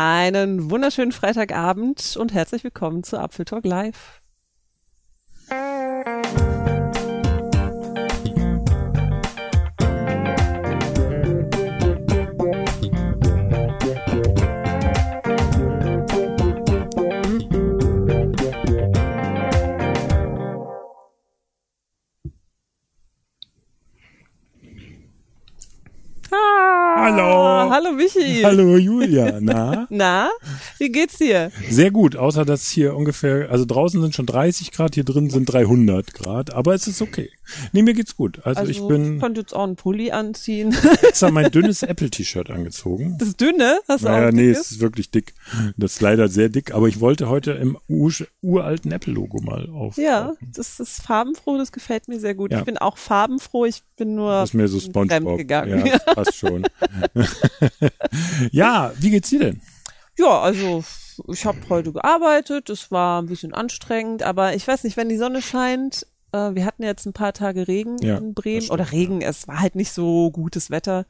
Einen wunderschönen Freitagabend und herzlich willkommen zu Apfeltalk Live. Hallo. Hallo Michi. Hallo Julia, na? Na, wie geht's dir? Sehr gut, außer dass hier ungefähr, also draußen sind schon 30 Grad, hier drin sind 300 Grad, aber es ist okay. Nee, mir geht's gut. Also, Also ich bin konnte jetzt auch einen Pulli anziehen. extra mein dünnes Apple-T-Shirt angezogen. Das dünne, hast du Naja, auch nee, es ist wirklich dick. Das ist leider sehr dick, aber ich wollte heute im ur uralten Apple-Logo mal auf. Ja, das ist farbenfroh, das gefällt mir sehr gut. Ja. Ich bin auch farbenfroh, ich bin nur Das ist mir so Spongebob. gegangen. Ja, passt schon. Ja, wie geht's dir denn? Ja, also ich habe heute gearbeitet, es war ein bisschen anstrengend, aber ich weiß nicht, wenn die Sonne scheint, äh, wir hatten jetzt ein paar Tage Regen Ja, in Bremen, oder Regen, es war halt nicht so gutes Wetter.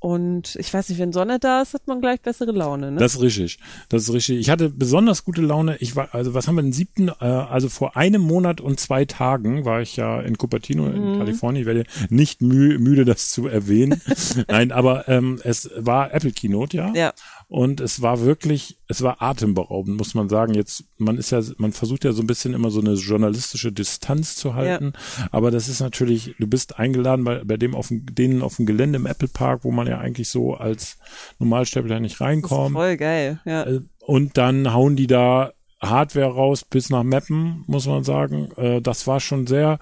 Und ich weiß nicht, wenn Sonne da ist, hat man gleich bessere Laune, ne? Das ist richtig. Das ist richtig. Ich hatte besonders gute Laune. Ich war, also was haben wir den siebten? Äh, also vor einem Monat und zwei Tagen war ich ja in Cupertino in Kalifornien. Ich werde nicht mü müde, das zu erwähnen. Nein, aber ähm, es war Apple Keynote, ja. ja, Und es war wirklich, es war atemberaubend, muss man sagen. Jetzt, man ist ja, man versucht ja so ein bisschen immer so eine journalistische Distanz zu halten. Aber das ist natürlich, du bist eingeladen bei, bei dem auf dem, denen auf dem Gelände im Apple Park, wo man ja eigentlich so als Normalsterblicher nicht reinkommt. voll geil, ja. Äh, Und dann hauen die da Hardware raus bis nach Mappen, muss man sagen. Äh, Das war schon sehr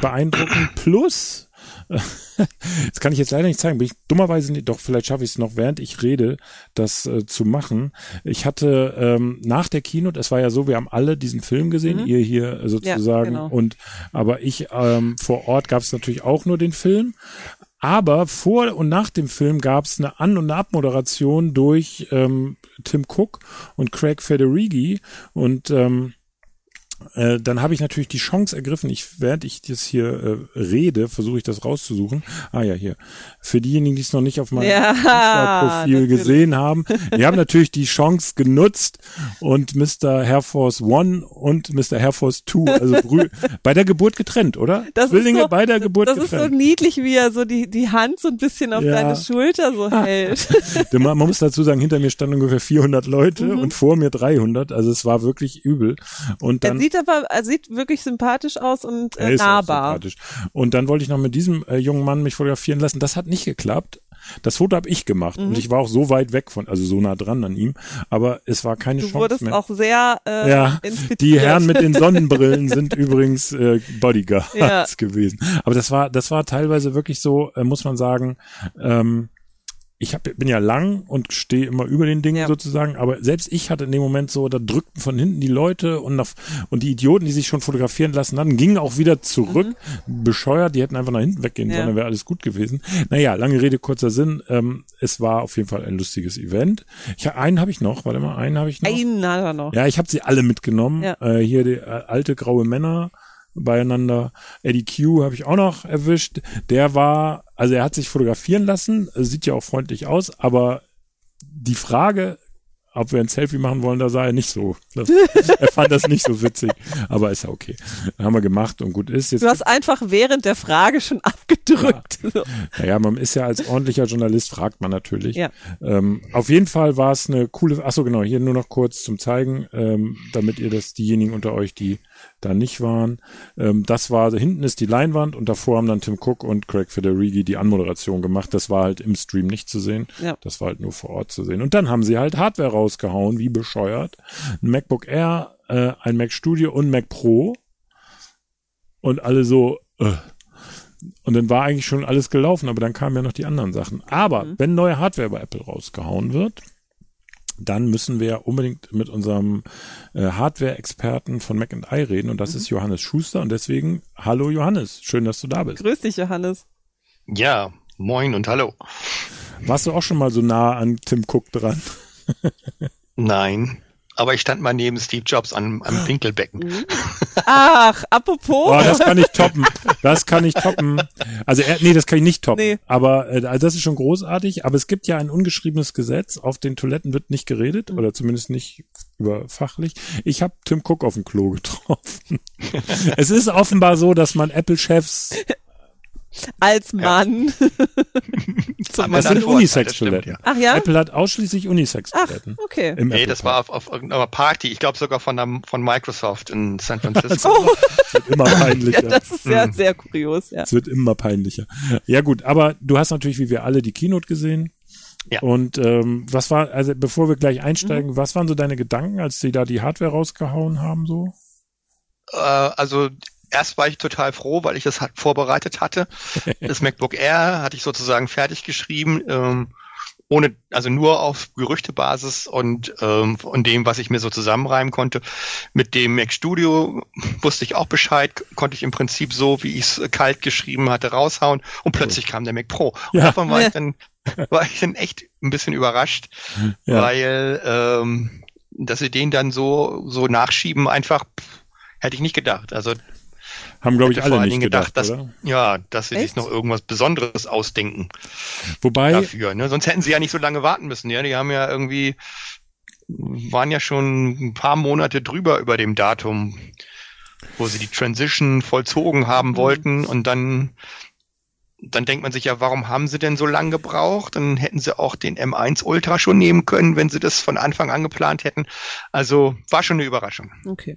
beeindruckend. Plus, das kann ich jetzt leider nicht zeigen, bin ich dummerweise nicht, doch vielleicht schaffe ich es noch, während ich rede, das äh, zu machen. Ich hatte ähm, nach der Keynote, es war ja so, wir haben alle diesen Film gesehen, ihr hier äh, sozusagen. genau. Und aber ich ähm, vor Ort gab es natürlich auch nur den Film. Aber vor und nach dem Film gab es eine An- und eine Abmoderation durch ähm, Tim Cook und Craig Federighi und ähm, äh, dann habe ich natürlich die Chance ergriffen, ich, während ich das hier äh, rede, versuche ich das rauszusuchen. Ah ja, hier. Für diejenigen, die es noch nicht auf meinem Ja, Insta-Profil natürlich. gesehen haben, wir haben natürlich die Chance genutzt und Mr. Air Force One und Mr. Air Force Two, also bei der Geburt getrennt, oder? Das ist Zwillinge so- bei der Geburt Das ist so getrennt. niedlich, wie er so die, die Hand so ein bisschen auf Ja. deine Schulter so hält. Man man muss dazu sagen, hinter mir standen ungefähr 400 Leute Mhm. und vor mir 300, also es war wirklich übel. Und dann sieht aber, er sieht wirklich sympathisch aus und äh, nahbar. sympathisch. Und dann wollte ich noch mit diesem äh, jungen Mann mich fotografieren lassen. Das hat nicht geklappt. Das Foto habe ich gemacht Mhm. und ich war auch so weit weg von, also so nah dran an ihm, aber es war keine Du Chance wurdest mehr. auch sehr äh, ja, die Herren mit den Sonnenbrillen sind übrigens äh, Bodyguards Ja. gewesen. Aber das war, das war teilweise wirklich so, äh, muss man sagen, ähm, ich hab, bin ja lang und stehe immer über den Dingen Ja. sozusagen, aber selbst ich hatte in dem Moment so, da drückten von hinten die Leute und, nach, und die Idioten, die sich schon fotografieren lassen hatten, gingen auch wieder zurück, bescheuert, die hätten einfach nach hinten weggehen Mhm. Ja. sollen, dann wäre alles gut gewesen. Naja, lange Rede, kurzer Sinn, ähm, es war auf jeden Fall ein lustiges Event. Ich, einen habe ich noch, warte mal, einen habe ich noch. Einen hat er noch. Ja, ich habe sie alle mitgenommen. Ja. Äh, hier die äh, alte graue Männer beieinander. Eddie Q habe ich auch noch erwischt. Der war, also er hat sich fotografieren lassen, sieht ja auch freundlich aus, aber die Frage, ob wir ein Selfie machen wollen, da sah er nicht so. Das, er fand das nicht so witzig, aber ist ja okay. Haben wir gemacht und gut ist. Jetzt Du hast einfach während der Frage schon abgedrückt. So. Naja, man ist ja als ordentlicher Journalist, fragt man natürlich. Ja. Ähm, auf jeden Fall war es eine coole, ach so genau, hier nur noch kurz zum Zeigen, ähm, damit ihr das, diejenigen unter euch, die da nicht waren, ähm, das war, hinten ist die Leinwand und davor haben dann Tim Cook und Craig Federighi die Anmoderation gemacht. Das war halt im Stream nicht zu sehen. Ja. Das war halt nur vor Ort zu sehen. Und dann haben sie halt Hardware rausgehauen, wie bescheuert. Ein MacBook Air, äh, ein Mac Studio und Mac Pro. Und alle so, äh, und dann war eigentlich schon alles gelaufen, aber dann kamen ja noch die anderen Sachen. Aber Mhm. wenn neue Hardware bei Apple rausgehauen wird, dann müssen wir unbedingt mit unserem äh, Hardware-Experten von Mac and I reden und das ist Johannes Schuster und deswegen, hallo Johannes, schön, dass du da bist. Grüß dich, Johannes. Ja, moin und hallo. Warst du auch schon mal so nah an Tim Cook dran? Nein, aber ich stand mal neben Steve Jobs am, am Pinkelbecken. Ach, apropos. Oh, das kann ich toppen. Das kann ich toppen. Also er, nee, das kann ich nicht toppen. Nee. Aber äh, also das ist schon großartig. Aber es gibt ja ein ungeschriebenes Gesetz. Auf den Toiletten wird nicht geredet Mhm. oder zumindest nicht über fachlich. Ich habe Tim Cook auf dem Klo getroffen. es ist offenbar so, dass man Apple-Chefs als Mann. Aber Das sind Unisex-Toiletten. das stimmt, Ach ja? Apple hat ausschließlich Ach, Unisex-Toiletten. okay. Im Nee, Apple das war auf, auf irgendeiner Party, ich glaube sogar von, der, von Microsoft in San Francisco. Oh, Es wird immer peinlicher. ja, das ist sehr, Mhm. sehr kurios, ja. Es wird immer peinlicher. Ja gut, aber du hast natürlich wie wir alle die Keynote gesehen. Ja. Und ähm, was war, also bevor wir gleich einsteigen, Mhm. was waren so deine Gedanken, als sie da die Hardware rausgehauen haben so? äh, also erst war ich total froh, weil ich das halt vorbereitet hatte. Das MacBook Air hatte ich sozusagen fertig geschrieben, ähm, ohne, also nur auf Gerüchtebasis und ähm, von dem, was ich mir so zusammenreimen konnte. Mit dem Mac Studio wusste ich auch Bescheid, konnte ich im Prinzip so, wie ich es kalt geschrieben hatte, raushauen und plötzlich kam der Mac Pro. Und Ja. davon war ich dann, war ich dann echt ein bisschen überrascht, Ja. weil ähm, dass sie den dann so so nachschieben, einfach pff, hätte ich nicht gedacht. Also Haben glaube ich alle vor allen nicht Dingen gedacht, dass, oder? ja, dass sie Echt? sich noch irgendwas Besonderes ausdenken Wobei, dafür. Ne? Sonst hätten sie ja nicht so lange warten müssen. Ja, die haben ja irgendwie waren ja schon ein paar Monate drüber über dem Datum, wo sie die Transition vollzogen haben Mhm. wollten und dann dann denkt man sich ja, warum haben sie denn so lange gebraucht? Dann hätten sie auch den M1 Ultra schon nehmen können, wenn sie das von Anfang an geplant hätten. Also war schon eine Überraschung. Okay.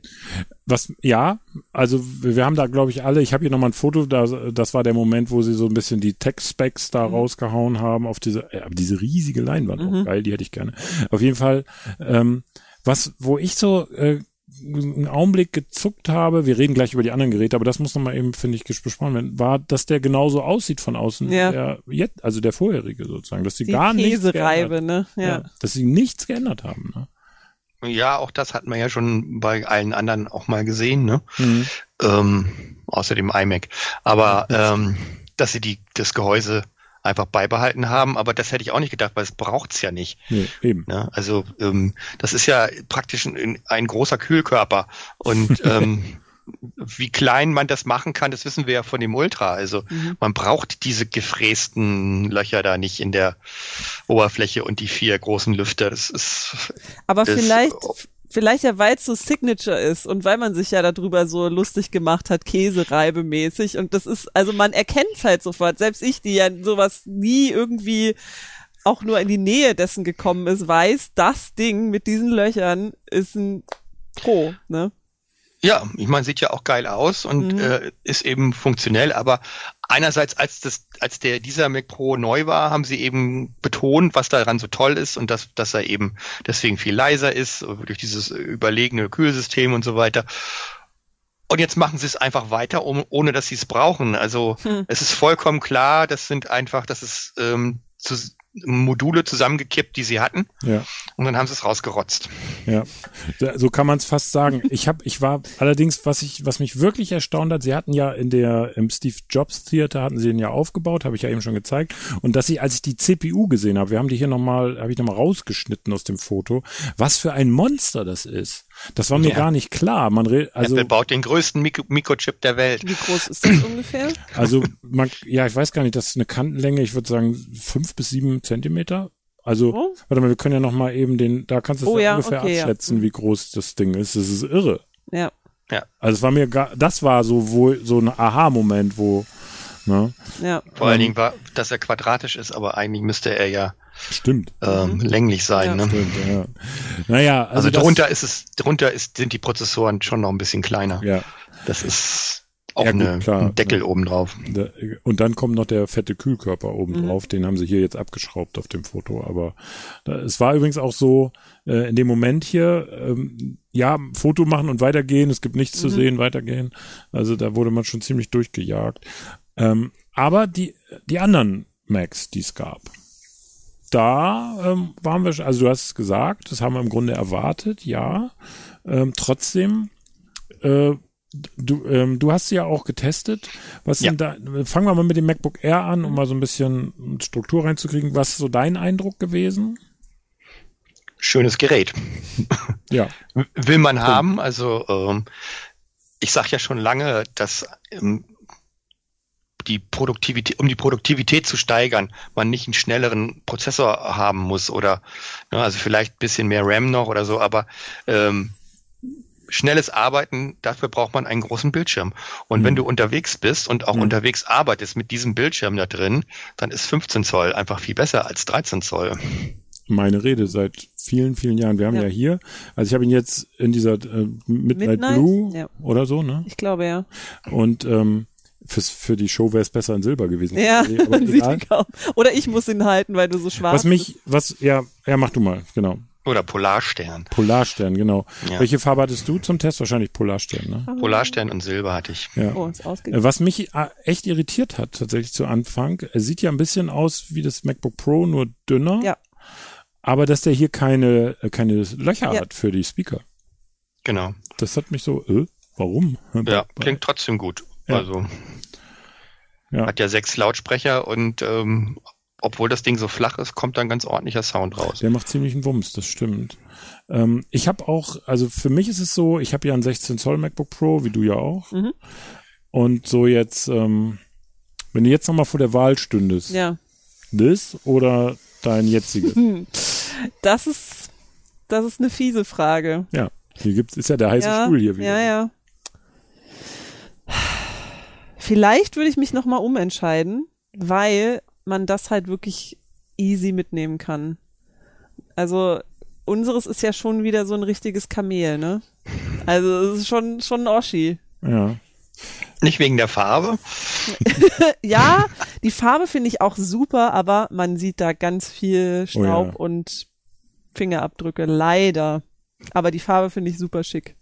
was, ja, also wir wir haben da glaube ich alle, ich habe hier nochmal ein Foto, da, das war der Moment, wo sie so ein bisschen die Tech-Specs da rausgehauen haben auf diese, äh, aber diese riesige Leinwand, auch Mhm. geil, die hätte ich gerne. Auf jeden Fall, ähm, was, wo ich so äh, einen Augenblick gezuckt habe, wir reden gleich über die anderen Geräte, aber das muss nochmal eben, finde ich, besprochen werden, war, dass der genauso aussieht von außen, Ja. der jetzt, also der vorherige sozusagen, dass sie Die gar nichts geändert, ne? Ja. dass sie nichts geändert haben. Ne? Ja, auch das hat man ja schon bei allen anderen auch mal gesehen, ne? Mhm. ähm, außer dem iMac. Aber ähm, dass sie die, das Gehäuse einfach beibehalten haben, aber das hätte ich auch nicht gedacht, weil es braucht's ja nicht. Nee, eben. Ne? Also ähm, das ist ja praktisch ein, ein großer Kühlkörper und ähm, wie klein man das machen kann, das wissen wir ja von dem Ultra. Also Mhm. man braucht diese gefrästen Löcher da nicht in der Oberfläche und die vier großen Lüfter. Das ist Aber Das- vielleicht, vielleicht ja, weil es so Signature ist und weil man sich ja darüber so lustig gemacht hat, Käsereibe-mäßig. Und das ist, also man erkennt es halt sofort. Selbst ich, die ja sowas nie irgendwie auch nur in die Nähe dessen gekommen ist, weiß, das Ding mit diesen Löchern ist ein Pro, ne? Ja, ich meine, sieht ja auch geil aus und Mhm. äh, ist eben funktionell, aber einerseits, als das, als der dieser Mac Pro neu war, haben sie eben betont, was daran so toll ist und dass, dass er eben deswegen viel leiser ist, durch dieses überlegene Kühlsystem und so weiter. Und jetzt machen sie es einfach weiter, um, ohne dass sie es brauchen. Also Hm. es ist vollkommen klar, das sind einfach, das ist ähm, zu, Module zusammengekippt, die sie hatten, Ja. und dann haben sie es rausgerotzt. Ja, so kann man es fast sagen. Ich habe, ich war allerdings, was ich, was mich wirklich erstaunt hat, sie hatten ja in der im Steve Jobs Theater hatten sie den ja aufgebaut, habe ich ja eben schon gezeigt, und dass ich, als ich die CPU gesehen habe, wir haben die hier nochmal, habe ich nochmal rausgeschnitten aus dem Foto, was für ein Monster das ist. Das war mir Ja. gar nicht klar. Man re also Apple baut den größten Mikro Mikrochip der Welt. Wie groß ist das ungefähr? also man, ja, ich weiß gar nicht, das ist eine Kantenlänge, ich würde sagen fünf bis sieben Zentimeter. Also, Oh. warte mal, wir können ja noch mal eben den, da kannst du es Oh ja ja, ungefähr okay, ja. abschätzen, wie groß das Ding ist. Das ist irre. Ja. Also es war mir gar, das war so wohl so ein Aha-Moment, wo, ne? Ja. Vor allen Ähm. Dingen war, dass er quadratisch ist, aber eigentlich müsste er ja Stimmt. ähm, länglich sein. Ja. ne? Stimmt, ja. Naja, also, Also, das, drunter ist es, drunter ist, sind die Prozessoren schon noch ein bisschen kleiner. Ja. Das ist auch Ja, gut, eine, klar, ein Deckel ne. obendrauf. Und dann kommt noch der fette Kühlkörper oben Mhm. drauf. Den haben sie hier jetzt abgeschraubt auf dem Foto. Aber da, es war übrigens auch so, äh, in dem Moment hier, ähm, ja, Foto machen und weitergehen. Es gibt nichts zu Mhm. sehen, weitergehen. Also da wurde man schon ziemlich durchgejagt. Ähm, aber die, die anderen Macs, die es gab, da ähm, waren wir, schon- also du hast es gesagt, das haben wir im Grunde erwartet, ja. Ähm, trotzdem, äh, du, ähm, du hast sie ja auch getestet. Was Ja. sind da, fangen wir mal mit dem MacBook Air an, um mal so ein bisschen Struktur reinzukriegen. Was ist so dein Eindruck gewesen? schönes Gerät. Ja. Will man haben. Also ähm, ich sage ja schon lange, dass ähm, die Produktivität, um die Produktivität zu steigern, man nicht einen schnelleren Prozessor haben muss oder ne, also vielleicht ein bisschen mehr RAM noch oder so, aber ähm, schnelles Arbeiten, dafür braucht man einen großen Bildschirm. Und Mhm. wenn du unterwegs bist und auch Mhm. unterwegs arbeitest mit diesem Bildschirm da drin, dann ist 15 Zoll einfach viel besser als 13 Zoll. Meine Rede seit vielen, vielen Jahren. Wir haben ja, Ja. hier, also ich habe ihn jetzt in dieser äh, Midnight, Midnight? Blue Ja. oder so, ne? Ich glaube ja. Und ähm, fürs, für die Show wäre es besser in Silber gewesen. Ja, Aber man sieht egal. ihn kaum. Oder ich muss ihn halten, weil du so schwarz Was mich, was, ja, ja, mach du mal, genau. Oder Polarstern. Polarstern, genau. Ja. Welche Farbe hattest du zum Test? Wahrscheinlich Polarstern, ne? bist. Polarstern und Silber hatte ich. Ja. Oh. Äh, Was mich äh, echt irritiert hat, tatsächlich zu Anfang, er sieht ja ein bisschen aus wie das MacBook Pro, nur dünner. Ja. Aber dass der hier keine, äh, keine Löcher Ja. hat für die Speaker. Genau. Das hat mich so, äh, warum? Ja, klingt trotzdem gut. Ja. Also Ja. hat ja sechs Lautsprecher und ähm, obwohl das Ding so flach ist, kommt dann ganz ordentlicher Sound raus. Der macht ziemlich einen Wumms, das stimmt. Ähm, ich habe auch, also für mich ist es so, ich habe ja einen 16 Zoll MacBook Pro, wie du ja auch. Mhm. Und so jetzt, ähm, wenn du jetzt nochmal vor der Wahl stündest, Ja. das oder dein jetziges? Das ist, das ist eine fiese Frage. ja, hier gibt's, ist ja der heiße ja, Stuhl hier wieder. ja, ja. Vielleicht würde ich mich nochmal umentscheiden, weil man das halt wirklich easy mitnehmen kann. Also unseres ist ja schon wieder so ein richtiges Kamel, ne? Also es ist schon schon ein Oschi. ja. Nicht wegen der Farbe. Ja, die Farbe finde ich auch super, aber man sieht da ganz viel Staub Oh ja. und Fingerabdrücke, leider. Aber die Farbe finde ich super schick.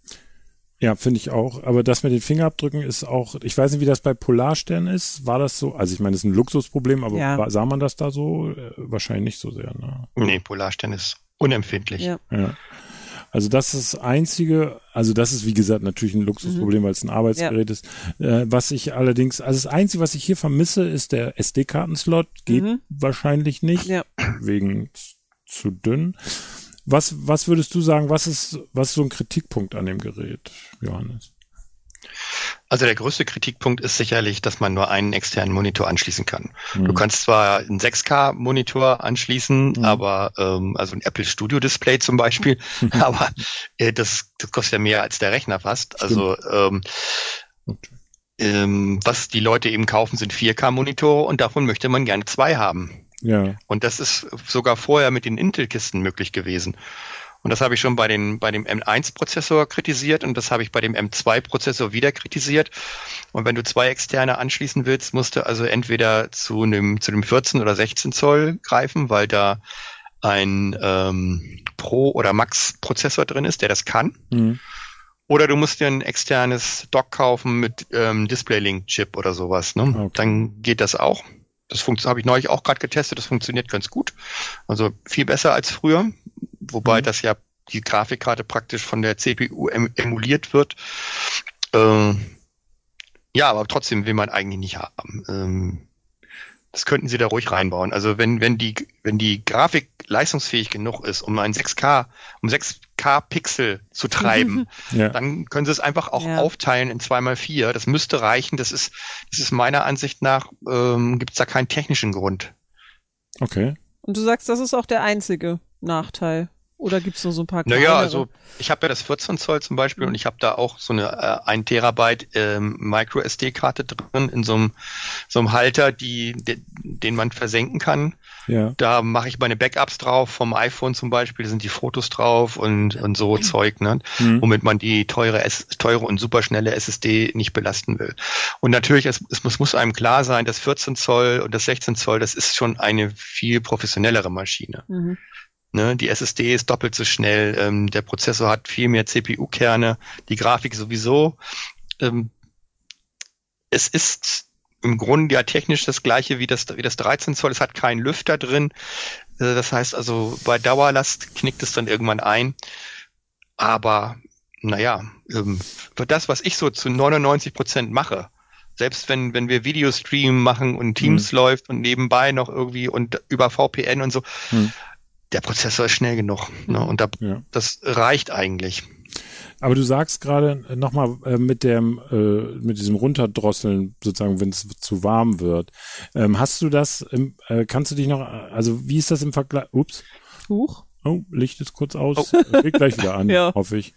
Ja, finde ich auch. Aber das mit den Fingerabdrücken ist auch, ich weiß nicht, wie das bei Polarstern ist. War das so? Also ich meine, das ist ein Luxusproblem, aber Ja. war, sah man das da so? Äh, wahrscheinlich nicht so sehr. Ne? Nee, Polarstern ist unempfindlich. Ja. Ja. Also das ist das einzige, also das ist wie gesagt natürlich ein Luxusproblem, Mhm. weil es ein Arbeitsgerät ist. Äh, was ich allerdings, also das einzige, was ich hier vermisse, ist der SD-Kartenslot. Geht Mhm. wahrscheinlich nicht, Ja. wegen zu dünn. Was, was würdest du sagen, was ist, was ist so ein Kritikpunkt an dem Gerät, Johannes? Also der größte Kritikpunkt ist sicherlich, dass man nur einen externen Monitor anschließen kann. Du Mhm. kannst zwar einen 6K-Monitor anschließen, Mhm. aber ähm, also ein Apple Studio Display zum Beispiel, aber äh, das, das kostet ja mehr als der Rechner fast. Also ähm, Okay. ähm, was die Leute eben kaufen, sind 4K-Monitore und davon möchte man gerne zwei haben. Ja, Und das ist sogar vorher mit den Intel-Kisten möglich gewesen. Und das habe ich schon bei, den, bei dem M1-Prozessor kritisiert und das habe ich bei dem M2-Prozessor wieder kritisiert. Und wenn du zwei externe anschließen willst, musst du also entweder zu einem, zu dem 14 oder 16 Zoll greifen, weil da ein ähm, Pro- oder Max-Prozessor drin ist, der das kann. mhm. Oder du musst dir ein externes Dock kaufen mit ähm, Display-Link-Chip oder sowas. Ne? Okay. Dann geht das auch. Das habe ich neulich auch gerade getestet. Das funktioniert ganz gut. Also viel besser als früher. Wobei Mhm. das ja die Grafikkarte praktisch von der CPU em emuliert wird. Ähm, ja, aber trotzdem will man eigentlich nicht haben. Ähm, das könnten sie da ruhig reinbauen. Also wenn, wenn die, wenn die Grafik leistungsfähig genug ist, um ein 6K, um 6K Pixel zu treiben, ja. dann können sie es einfach auch Ja. aufteilen in 2x4. Das müsste reichen. Das ist, das ist meiner Ansicht nach, ähm, gibt es da keinen technischen Grund. okay. Und du sagst, das ist auch der einzige Nachteil. Oder gibt's nur so ein paar kleinere? Naja, also ich habe ja das 14 Zoll zum Beispiel und ich habe da auch so eine äh, 1 Terabyte ähm, Micro SD-Karte drin in so einem so einem Halter, die, de, den man versenken kann. Ja. Da mache ich meine Backups drauf vom iPhone zum Beispiel, da sind die Fotos drauf und, und so Zeug, ne? Mhm. womit man die teure, S teure und superschnelle SSD nicht belasten will. Und natürlich, es, es muss, muss einem klar sein, das 14 Zoll und das 16 Zoll, das ist schon eine viel professionellere Maschine. Mhm. Ne? Die SSD ist doppelt so schnell, ähm, der Prozessor hat viel mehr CPU-Kerne, die Grafik sowieso. Ähm, es ist im Grunde ja technisch das gleiche wie das, wie das 13 Zoll. Es hat keinen Lüfter drin. Äh, Das heißt also, bei Dauerlast knickt es dann irgendwann ein. Aber naja, ähm, für das, was ich so zu 99 Prozent mache, selbst wenn, wenn wir Videostream machen und Teams läuft und nebenbei noch irgendwie und über VPN und so, Mhm. Der Prozessor ist schnell genug. Ne? Und da, Ja. das reicht eigentlich. Aber du sagst gerade nochmal äh, mit dem äh, mit diesem Runterdrosseln sozusagen, wenn es zu warm wird. Ähm, hast du das? Im, äh, kannst du dich noch? Also wie ist das im Vergleich? Ups. Huch. Oh, Licht ist kurz aus. Oh. Geht gleich wieder an, Ja. hoffe ich.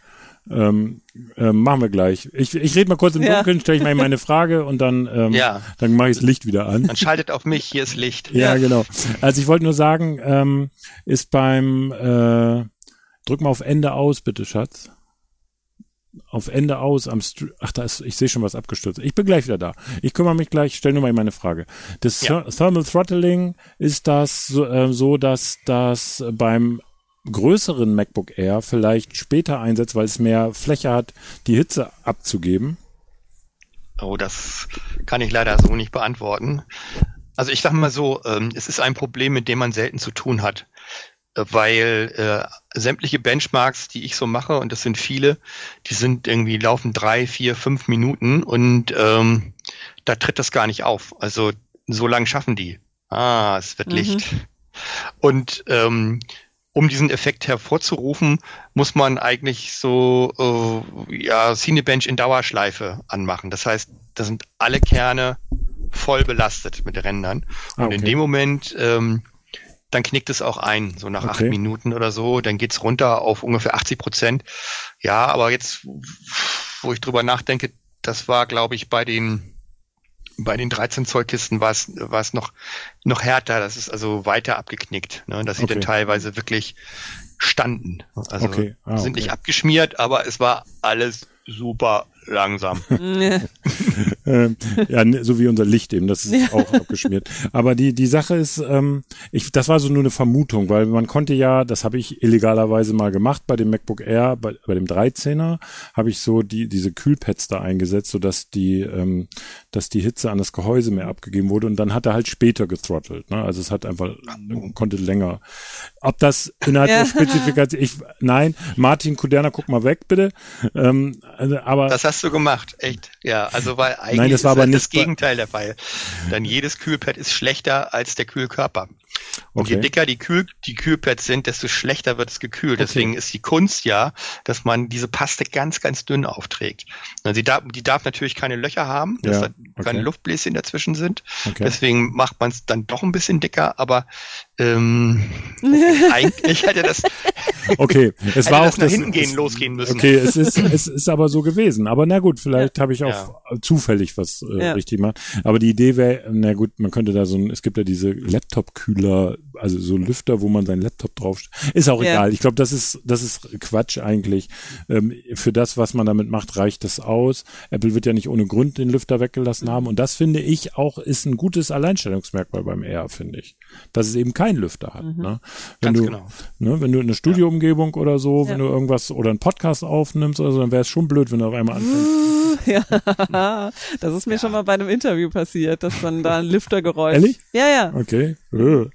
Ähm, ähm, machen wir gleich. Ich, ich rede mal kurz im Ja. Dunkeln, stelle ich mal meine Frage und dann, ähm, Ja. dann mache ich das Licht wieder an. Man schaltet auf mich, hier ist Licht. Ja, Ja. genau. Also ich wollte nur sagen, ähm, ist beim äh, drück mal auf Ende aus, bitte, Schatz. Auf Ende aus am Str Ach, da ist, ich sehe schon was abgestürzt. Ich bin gleich wieder da. Ich kümmere mich gleich, stell nur mal meine Frage. Das Thermal Throttling ist das so, äh, so, dass das beim größeren MacBook Air vielleicht später einsetzt, weil es mehr Fläche hat, die Hitze abzugeben. Oh, das kann ich leider so nicht beantworten. Also ich sage mal so, ähm, es ist ein Problem, mit dem man selten zu tun hat, äh, weil äh, sämtliche Benchmarks, die ich so mache, und das sind viele, die sind irgendwie laufen drei, vier, fünf Minuten und ähm, da tritt das gar nicht auf. Also so lang schaffen die. Ah, es wird Mhm. Licht. Und ähm, um diesen Effekt hervorzurufen, muss man eigentlich so äh, ja, Cinebench in Dauerschleife anmachen. Das heißt, da sind alle Kerne voll belastet mit Rändern. Ah, Und in okay. dem Moment, ähm, dann knickt es auch ein, so nach acht Okay. Minuten oder so. Dann geht's runter auf ungefähr 80 Prozent. Ja, aber jetzt, wo ich drüber nachdenke, das war, glaube ich, bei den bei den 13 Zoll Kisten war es war es noch noch härter. Das ist also weiter abgeknickt, ne? dass sie Okay. dann teilweise wirklich standen. Also Okay. Ah, sind okay. nicht abgeschmiert, aber es war alles super langsam. Ähm, ja, ne, so wie unser Licht eben, das ist auch abgeschmiert. Aber die die Sache ist, ähm, ich, das war so nur eine Vermutung, weil man konnte ja, das habe ich illegalerweise mal gemacht bei dem MacBook Air, bei, bei dem 13er habe ich so die diese Kühlpads da eingesetzt, so dass die ähm, dass die Hitze an das Gehäuse mehr abgegeben wurde und dann hat er halt später getrottelt. Ne? Also es hat einfach konnte länger. Ob das innerhalb Ja. der Spezifikation, ich nein, Martin Kuderna, guck mal weg bitte. Ähm, also, aber Das hast du gemacht, echt. Ja, also weil eigentlich Nein, das war ist aber nicht das Gegenteil der Fall. Denn jedes Kühlpad ist schlechter als der Kühlkörper. Und je Okay. dicker die, Kühl, die Kühlpads sind, desto schlechter wird es gekühlt. Deswegen ist die Kunst ja, dass man diese Paste ganz, ganz dünn aufträgt. Und Sie darf, die darf natürlich keine Löcher haben, dass Ja, da keine okay. Luftbläschen dazwischen sind. Okay. Deswegen macht man es dann doch ein bisschen dicker, aber ähm, eigentlich hätte das, Okay, es war das auch nach das, hinten gehen, es, losgehen müssen. Okay, es ist es ist aber so gewesen. Aber na gut, vielleicht habe ich auch zufällig was äh, Ja. richtig gemacht. Aber die Idee wäre, na gut, man könnte da so ein, es gibt ja diese Laptop-Kühler, also so Lüfter, wo man seinen Laptop drauf. Ist auch Ja. egal. Ich glaube, das ist das ist Quatsch eigentlich. Ähm, für das, was man damit macht, reicht das aus. Apple wird ja nicht ohne Grund den Lüfter weggelassen haben. Und das finde ich auch ist ein gutes Alleinstellungsmerkmal beim Air, finde ich, dass es eben keinen Lüfter hat. Ne? Wenn Ganz du genau. Ne, wenn du in eine Studioumgebung oder so, wenn Ja. du irgendwas oder einen Podcast aufnimmst oder so, dann wäre es schon blöd, wenn du auf einmal anfängst. ja, das ist mir schon mal bei einem Interview passiert, dass dann da ein Lüftergeräusch. Ehrlich? Ja, ja. Okay. Äh.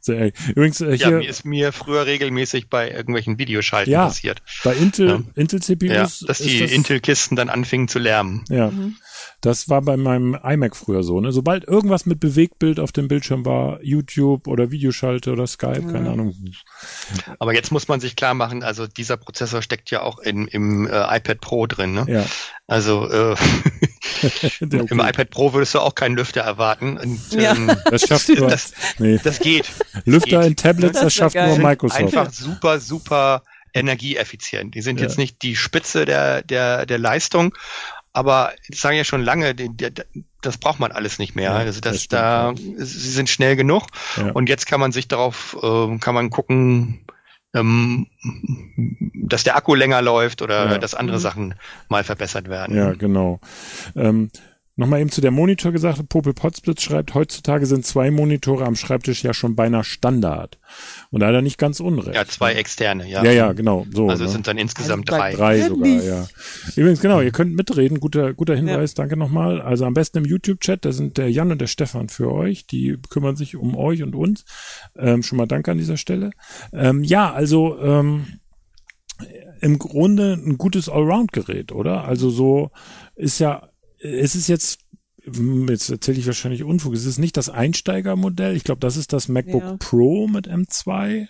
Sehr, übrigens, äh, Ja, hier mir ist mir früher regelmäßig bei irgendwelchen Videoschalten Ja. passiert. bei Intel, Ja. Intel CPUs. Ja, dass die das, Intel-Kisten dann anfingen zu lärmen. Ja. Das war bei meinem iMac früher so, ne? Sobald irgendwas mit Bewegtbild auf dem Bildschirm war, YouTube oder Videoschalte oder Skype, keine Ahnung. Aber jetzt muss man sich klar machen, also dieser Prozessor steckt ja auch in, im äh, iPad Pro drin. Ne? Ja. Also äh, im iPad Pro würdest du auch keinen Lüfter erwarten. Und, Ja. ähm, Das schafft nur, das, nee. das geht. Lüfter geht. in Tablets, Das das, schafft geil. nur Microsoft. Einfach super, super energieeffizient. Die sind Ja. jetzt nicht die Spitze der, der, der Leistung, aber ich sage ja schon lange, die, die, das braucht man alles nicht mehr. Ja, also das, das da, sie sind schnell genug Ja. und jetzt kann man sich darauf, äh, kann man gucken, ähm, dass der Akku länger läuft oder Ja. dass andere Mhm. Sachen mal verbessert werden. Ja, genau. Ähm, Nochmal eben zu der Monitor gesagt, Popel Potsblitz schreibt, heutzutage sind zwei Monitore am Schreibtisch ja schon beinahe Standard. Und da hat er nicht ganz unrecht. Ja, zwei externe, ja. Ja, ja, genau. So, Also es ne? sind dann insgesamt Also drei. Drei Ja, sogar, ja. Übrigens, genau, ihr könnt mitreden. Guter, guter Hinweis, danke nochmal. Also am besten im YouTube-Chat, da sind der Jan und der Stefan für euch. Die kümmern sich um euch und uns. Ähm, schon mal danke an dieser Stelle. Ähm, ja, also ähm, im Grunde ein gutes Allround-Gerät, oder? Also so ist ja, es ist jetzt, jetzt erzähle ich wahrscheinlich Unfug, es ist nicht das Einsteigermodell. Ich glaube, das ist das MacBook Ja. Pro mit M2.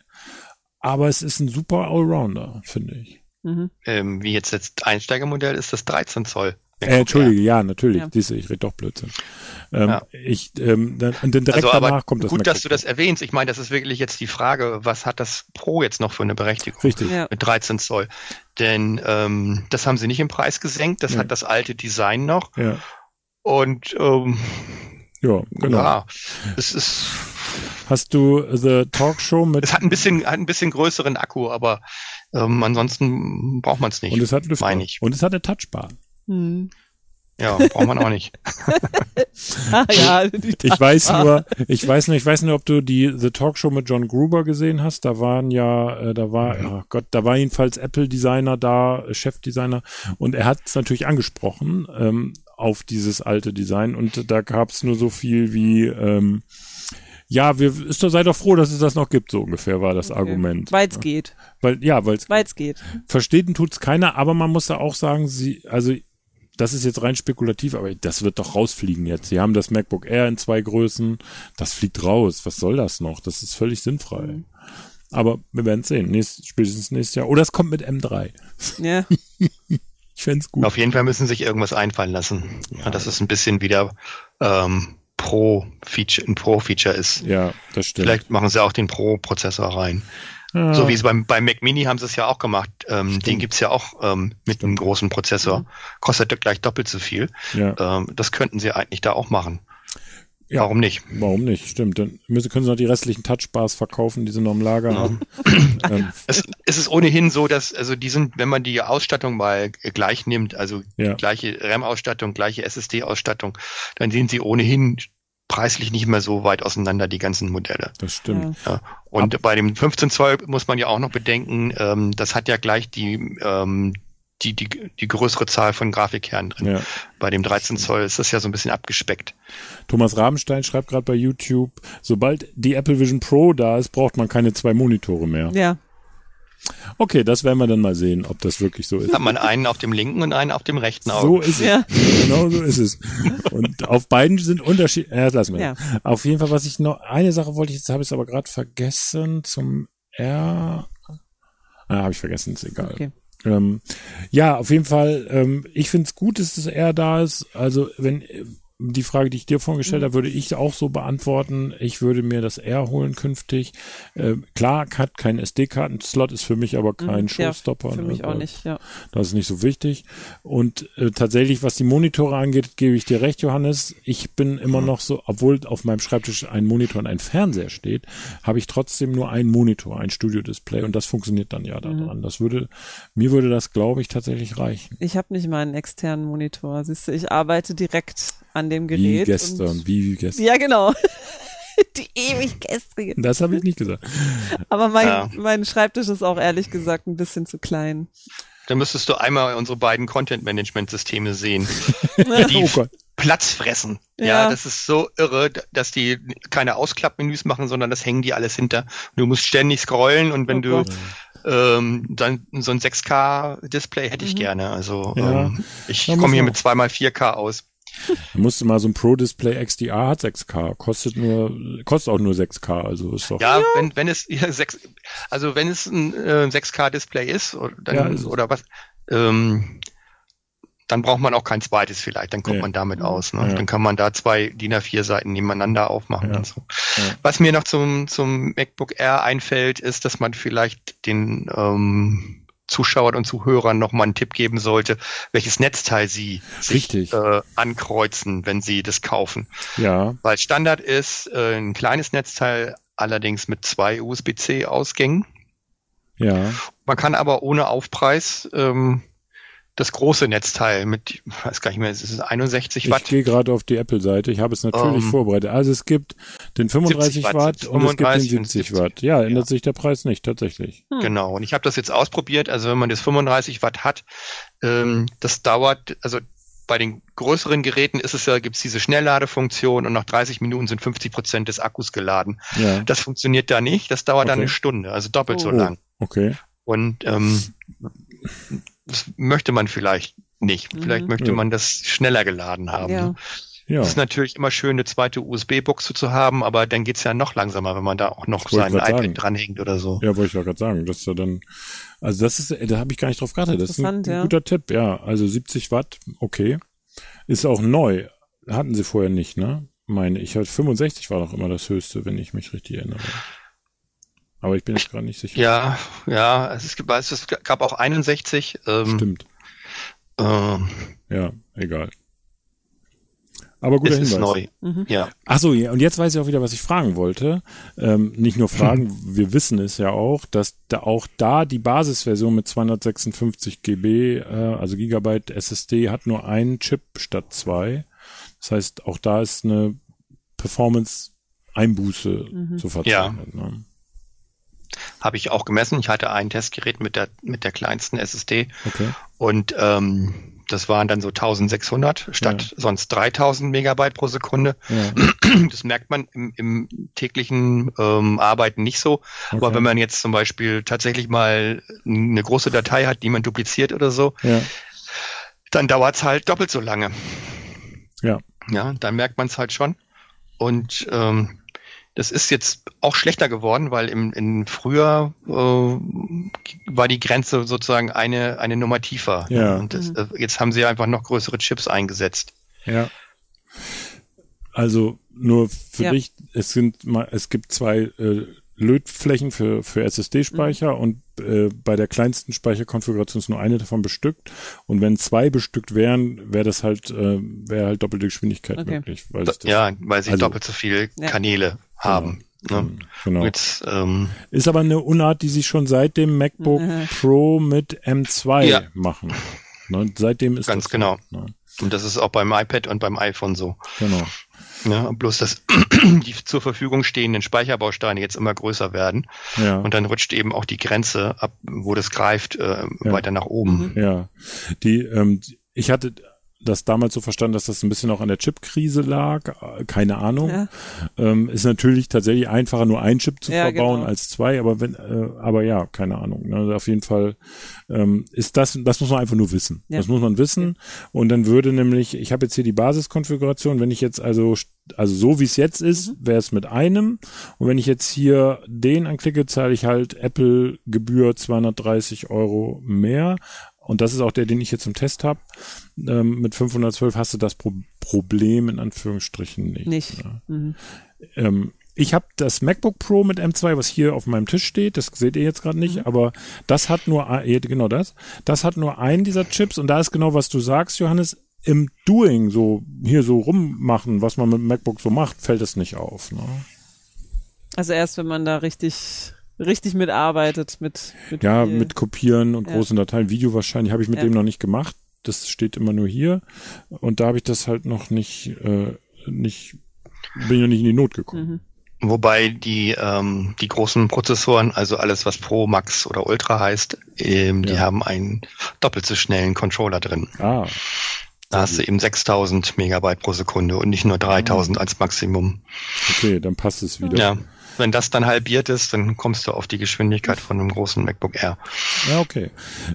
aber es ist ein super Allrounder, finde ich. Mhm. Ähm, wie jetzt das Einsteigermodell ist das 13 Zoll. Äh, Entschuldige, ja, natürlich. Ja. Siehst du, ich rede doch Blödsinn. Ähm, Ja. Ich, ähm, dann, und dann direkt Also, aber danach kommt das gut, dass du das erwähnst. Ich meine, das ist wirklich jetzt die Frage, was hat das Pro jetzt noch für eine Berechtigung? Richtig. Ja. Mit 13 Zoll. Denn ähm, das haben sie nicht im Preis gesenkt, das Ja. hat das alte Design noch. Ja, Und ähm, ja, genau. ja, es ist, Hast du The Talkshow mit es hat ein bisschen, hat ein bisschen größeren Akku, aber ähm, ansonsten braucht man es nicht. und es hat Lüfter. Und es hat eine Touchbar. Hm. Ja, braucht man auch nicht. Ah, ja, die Ich weiß Touchbar. nur, ich weiß nur, ich weiß nur, ob du die The Talkshow mit John Gruber gesehen hast. Da waren ja, äh, da war, oh Gott, da war jedenfalls Apple-Designer da, äh, Chefdesigner, und er hat es natürlich angesprochen ähm, auf dieses alte Design. Und da gab es nur so viel wie, ähm, ja, wir ist doch, seid doch froh, dass es das noch gibt, so ungefähr war das Argument. Weil's geht. Weil, ja, weil Weil's geht. verstehen tut's keiner, aber man muss da auch sagen, sie, also das ist jetzt rein spekulativ, aber das wird doch rausfliegen jetzt. Sie haben das MacBook Air in zwei Größen, das fliegt raus. Was soll das noch? Das ist völlig sinnfrei. Mhm. Aber wir werden sehen, nächst, spätestens nächstes Jahr. Oder es kommt mit M3. Ja. Ich fänd's gut. Auf jeden Fall müssen sie sich irgendwas einfallen lassen. Ja, dass es ein bisschen wieder ähm, Pro-Feature, ein Pro-Feature ist. Ja, das stimmt. Vielleicht machen sie auch den Pro-Prozessor rein. Ah, So wie es beim, beim Mac Mini haben sie es ja auch gemacht. Ähm, Stimmt. den gibt's ja auch ähm, mit einem großen Prozessor. Kostet gleich doppelt so viel. ja. Ähm, das könnten sie eigentlich da auch machen. Ja. Warum nicht? Warum nicht? Stimmt. Dann müssen, können sie noch die restlichen Touchbars verkaufen, die sie noch im Lager haben. ähm, Es, es ist ohnehin so, dass, also die sind, wenn man die Ausstattung mal gleich nimmt, also Ja. gleiche RAM-Ausstattung, gleiche SSD-Ausstattung, dann sind sie ohnehin preislich nicht mehr so weit auseinander, die ganzen Modelle. das stimmt. Ja. Und bei dem 15 Zoll muss man ja auch noch bedenken, ähm, das hat ja gleich die, ähm, die, die, die größere Zahl von Grafikkernen drin. Ja. Bei dem 13 Zoll ist das ja so ein bisschen abgespeckt. Thomas Rabenstein schreibt gerade bei YouTube, sobald die Apple Vision Pro da ist, braucht man keine zwei Monitore mehr. Ja. Okay, das werden wir dann mal sehen, ob das wirklich so ist. Hat man einen auf dem linken und einen auf dem rechten Auge. So ist es. Ja. Genau so ist es. Und auf beiden sind Unterschiede. Ja, das lassen wir. Ja. Auf jeden Fall, was ich noch, eine Sache wollte ich, jetzt habe ich es aber gerade vergessen, zum R. Ah, habe ich vergessen, ist egal. Okay. Ähm, ja, auf jeden Fall, ähm, ich finde es gut, dass das R da ist. Also, wenn die Frage, die ich dir vorhin gestellt habe, würde ich auch so beantworten. Ich würde mir das R holen künftig. Ähm, klar, hat kein SD-Karten-Slot, ist für mich aber kein Mhm. Ja, Showstopper. Für ne, mich auch nicht, ja. das ist nicht so wichtig. Und äh, tatsächlich, was die Monitore angeht, gebe ich dir recht, Johannes. Ich bin immer noch so, obwohl auf meinem Schreibtisch ein Monitor und ein Fernseher steht, habe ich trotzdem nur einen Monitor, ein Studio-Display und das funktioniert dann ja daran. Das würde, mir würde das, glaube ich, tatsächlich reichen. Ich habe nicht mal einen externen Monitor. Siehst du, ich arbeite direkt an dem Wie Gerät. gestern, Und, wie gestern. ja, genau. Die ewig gestrige. Das habe ich nicht gesagt. Aber mein, Ja. mein Schreibtisch ist auch ehrlich gesagt ein bisschen zu klein. Dann müsstest du einmal unsere beiden Content-Management-Systeme sehen, die Oh Gott. Platz fressen. Ja. Ja. das ist so irre, dass die keine Ausklappmenüs machen, sondern das hängen die alles hinter. Du musst ständig scrollen und wenn Oh du Gott. ähm, dann so ein 6K-Display hätte ich Mhm. gerne. Also Ja. ähm, ich Da komme hier mit zweimal 4K aus. Da musste mal so ein Pro-Display XDR hat 6K, kostet nur, kostet auch nur 6K, also ist doch. Ja, wenn wenn es ja, sechs, also wenn es ein äh, 6K-Display ist oder, dann, Ja, ist oder was, ähm, dann braucht man auch kein zweites vielleicht, dann kommt Ja. man damit aus. Ne? Ja. Dann kann man da zwei DIN A4 Seiten nebeneinander aufmachen Ja. und so. Ja. Was mir noch zum, zum MacBook Air einfällt, ist, dass man vielleicht den ähm, Zuschauern und Zuhörern noch mal einen Tipp geben sollte, welches Netzteil sie sich Richtig. äh, ankreuzen, wenn sie das kaufen. Ja, Weil Standard ist äh, ein kleines Netzteil, allerdings mit zwei USB-C-Ausgängen. ja. Man kann aber ohne Aufpreis ähm, das große Netzteil mit, ich weiß gar nicht mehr, es ist 61 Ich Watt. gehe gerade auf die Apple-Seite. Ich habe es natürlich Ähm, vorbereitet. Also es gibt den 35 70 Watt, Watt, und es gibt den 35 und 70 70. Watt. Ja, ändert Ja. sich der Preis nicht, tatsächlich. Hm. Genau. Und ich habe das jetzt ausprobiert. Also wenn man das 35 Watt hat, ähm, das dauert, also bei den größeren Geräten ist es ja, gibt's diese Schnellladefunktion und nach 30 Minuten sind 50 Prozent des Akkus geladen. Ja, Das funktioniert da nicht. Das dauert dann Okay. eine Stunde, also doppelt so Oh. lang. okay. Und ähm, das möchte man vielleicht nicht. Vielleicht Mhm. möchte Ja. man das schneller geladen haben. Ja. Ja. Es ist natürlich immer schön, eine zweite USB-Buchse zu haben, aber dann geht's ja noch langsamer, wenn man da auch noch sein iPad sagen. dranhängt oder so. Ja, wollte ich ja gerade sagen, dass er dann, also das ist, da habe ich gar nicht drauf geachtet. Das ist ein, ja. guter Tipp, ja. Also 70 Watt, okay. Ist auch neu. Hatten sie vorher nicht, ne? Meine ich, halt 65 war doch immer das höchste, wenn ich mich richtig erinnere. Aber ich bin jetzt gerade nicht sicher. Ja, ja, es, ist, es, gab auch 61. Ähm, Stimmt. ähm, Ja, egal. Aber guter es ist Hinweis. neu. Ja. Ach so, ja, und jetzt weiß ich auch wieder, was ich fragen wollte. Ähm, nicht nur fragen, wir wissen es ja auch, dass da auch da die Basisversion mit 256 GB, äh, also Gigabyte SSD, hat nur einen Chip statt zwei. Das heißt, auch da ist eine Performance-Einbuße zu verzeichnen. Ne? Habe ich auch gemessen. Ich hatte ein Testgerät mit der, mit der kleinsten SSD Okay. und ähm, das waren dann so 1600 statt sonst 3000 Megabyte pro Sekunde. Ja. Das merkt man im, im täglichen ähm, Arbeiten nicht so. Aber Okay. wenn man jetzt zum Beispiel tatsächlich mal eine große Datei hat, die man dupliziert oder so, Ja. dann dauert's halt doppelt so lange. Ja. Ja, dann merkt man es halt schon. Und ähm, das ist jetzt auch schlechter geworden, weil im in früher äh, war die Grenze sozusagen eine eine Nummer tiefer. Ja. Und das, äh, jetzt haben sie einfach noch größere Chips eingesetzt. Ja. Also nur für Ja. dich, es sind mal, es gibt zwei äh, Lötflächen für, für SSD-Speicher Mhm. und äh, bei der kleinsten Speicherkonfiguration ist nur eine davon bestückt. Und wenn zwei bestückt wären, wäre das halt, äh, wäre halt doppelte Geschwindigkeit Okay. möglich. Weil das, ja, weil sie also- doppelt so viele Ja. Kanäle haben. Ne? genau. Jetzt, ähm, Ist aber eine Unart, die sie schon seit dem MacBook Mhm. Pro mit M2 Ja. machen. Ne, seitdem ist Ganz das so, genau. Ne, und das ist auch beim iPad und beim iPhone so. genau. Ne? Bloß, dass die zur Verfügung stehenden Speicherbausteine jetzt immer größer werden. Ja. Und dann rutscht eben auch die Grenze ab, wo das greift, äh, Ja. weiter nach oben. Ja, die, ähm, die- ich hatte das damals so verstanden, dass das ein bisschen auch an der Chipkrise lag. Äh, Keine Ahnung. Ja. Ähm, ist natürlich tatsächlich einfacher, nur einen Chip zu Ja, verbauen genau. als zwei, aber wenn, äh, aber ja, keine Ahnung. Ne? Auf jeden Fall ähm, ist das, das muss man einfach nur wissen. Ja. Das muss man wissen. Und dann würde nämlich, ich habe jetzt hier die Basiskonfiguration, wenn ich jetzt also, also so wie es jetzt ist, Mhm. wäre es mit einem. Und wenn ich jetzt hier den anklicke, zahle ich halt Apple Gebühr 230 Euro mehr. Und das ist auch der, den ich jetzt im Test habe. Ähm, mit 512 hast du das Pro Problem in Anführungsstrichen nicht. Nicht. Ne? Mhm. Ähm, ich habe das MacBook Pro mit M2, was hier auf meinem Tisch steht, das seht ihr jetzt gerade nicht, Mhm. aber das hat nur, genau das, das hat nur einen dieser Chips und da ist genau, was du sagst, Johannes, im Doing so, hier so rummachen, was man mit dem MacBook so macht, fällt es nicht auf. Ne? Also erst wenn man da richtig, richtig mitarbeitet, mit, mit Ja, viel- mit Kopieren und Ja. großen Dateien, Video wahrscheinlich, habe ich mit Ja. dem noch nicht gemacht. Das steht immer nur hier und da habe ich das halt noch nicht, äh, nicht, bin ich noch nicht in die Not gekommen. Mhm. Wobei die, ähm, die großen Prozessoren, also alles was Pro, Max oder Ultra heißt, ähm, die Ja. haben einen doppelt so schnellen Controller drin. Ah, Da hast du eben 6000 Megabyte pro Sekunde und nicht nur 3000 Ah. als Maximum. okay, dann passt es wieder. Ja. Wenn das dann halbiert ist, dann kommst du auf die Geschwindigkeit von einem großen MacBook Air. Ja, okay.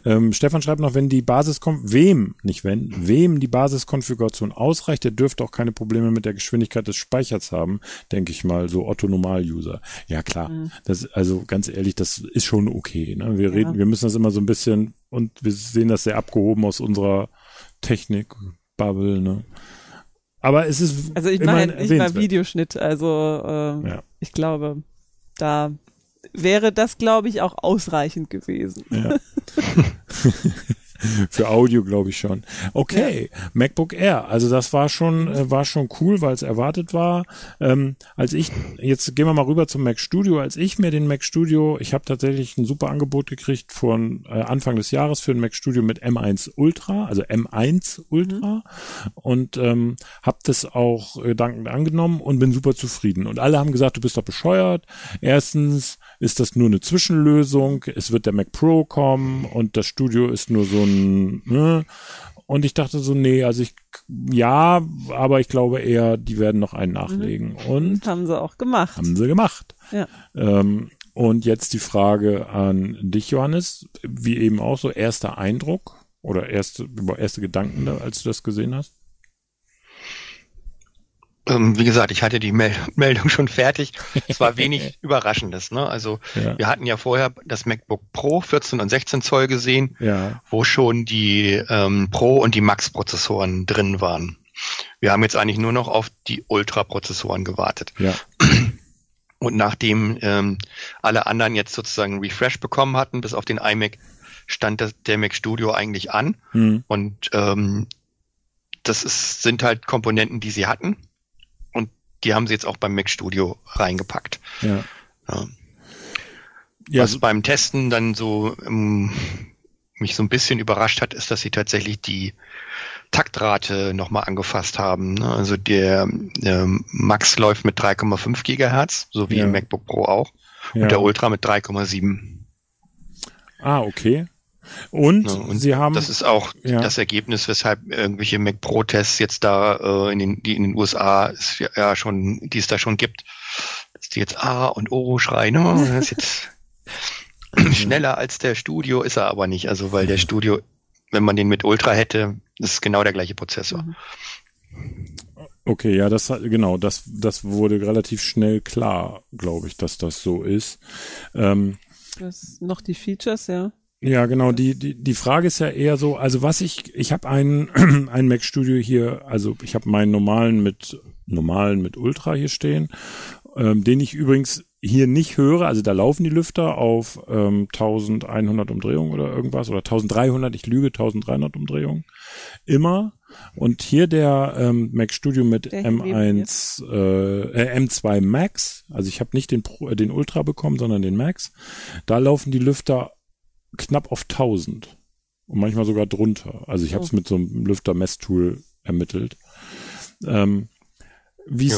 Ähm, Stefan schreibt noch, wenn die Basis wem, nicht wenn, wem die Basiskonfiguration ausreicht, der dürfte auch keine Probleme mit der Geschwindigkeit des Speichers haben, denke ich mal, so Otto Normal-User. Ja, klar. Das, also ganz ehrlich, das ist schon okay. Ne? Wir reden, wir müssen das immer so ein bisschen und wir sehen das sehr abgehoben aus unserer Technik-Bubble, ne? Aber es ist Also ich mache mal erwähnenswert. Videoschnitt, also ähm, Ja. ich glaube, da wäre das, glaube ich, auch ausreichend gewesen. Ja. Für Audio glaube ich schon. Okay, MacBook Air. Also das war schon äh, war schon cool, weil es erwartet war. Ähm, als ich jetzt gehen wir mal rüber zum Mac Studio. Als ich mir den Mac Studio, ich habe tatsächlich ein super Angebot gekriegt von äh, Anfang des Jahres für den Mac Studio mit M1 Ultra, also M1 Ultra und ähm, habe das auch äh, dankend angenommen und bin super zufrieden. Und alle haben gesagt, du bist doch bescheuert. Erstens ist das nur eine Zwischenlösung. Es wird der Mac Pro kommen und das Studio ist nur so ein, ne? Und ich dachte so, nee, also ich, ja, aber ich glaube eher, die werden noch einen nachlegen. Und Haben sie auch gemacht. haben sie gemacht. Ja. Ähm, und jetzt die Frage an dich, Johannes, wie eben auch so erster Eindruck oder erste, erste Gedanken, da, als du das gesehen hast? Ähm, wie gesagt, ich hatte die Mel Meldung schon fertig. Es war wenig Überraschendes. Ne? Also Ja. wir hatten ja vorher das MacBook Pro 14 und 16 Zoll gesehen, Ja. wo schon die ähm, Pro und die Max-Prozessoren drin waren. Wir haben jetzt eigentlich nur noch auf die Ultra-Prozessoren gewartet. Ja. Und nachdem ähm, alle anderen jetzt sozusagen einen Refresh bekommen hatten, bis auf den iMac, stand das, der Mac Studio eigentlich an. Hm. Und ähm, das ist, sind halt Komponenten, die sie hatten. Die haben sie jetzt auch beim Mac Studio reingepackt. Ja. Ja. Ja, Was beim Testen dann so ähm, mich so ein bisschen überrascht hat, ist, dass sie tatsächlich die Taktrate nochmal angefasst haben. ne? Also der ähm, Max läuft mit 3,5 Gigahertz, so wie Ja. im MacBook Pro auch. ja. Und der Ultra mit 3,7. Ah, okay. Und, Ne? Und Sie haben, das ist auch ja. das Ergebnis, weshalb irgendwelche Mac Pro Tests jetzt da äh, in den, die in den USA es ja, ja schon, die es da schon gibt, dass die jetzt A und O schreien, oh, das ist jetzt schneller als der Studio ist er aber nicht. Also weil der Studio, wenn man den mit Ultra hätte, ist genau der gleiche Prozessor. Mhm. okay, ja, das hat- genau, das, das wurde relativ schnell klar, glaube ich, dass das so ist. Ähm, Das noch die Features, ja. Ja, genau. Die, die, die Frage ist ja eher so, also was ich, ich habe einen, einen Mac Studio hier, also ich habe meinen normalen mit, normalen mit Ultra hier stehen, ähm, den ich übrigens hier nicht höre, also da laufen die Lüfter auf ähm, 1100 Umdrehungen oder irgendwas oder 1300, ich lüge, 1300 Umdrehungen, immer. Und hier der ähm, Mac Studio mit Der hier neben M1, äh, äh, M2 Max, also ich habe nicht den, Pro, äh, den Ultra bekommen, sondern den Max, da laufen die Lüfter knapp auf 1000 und manchmal sogar drunter. Also ich habe es mit so einem Lüfter-Messtool ermittelt. Ähm, wie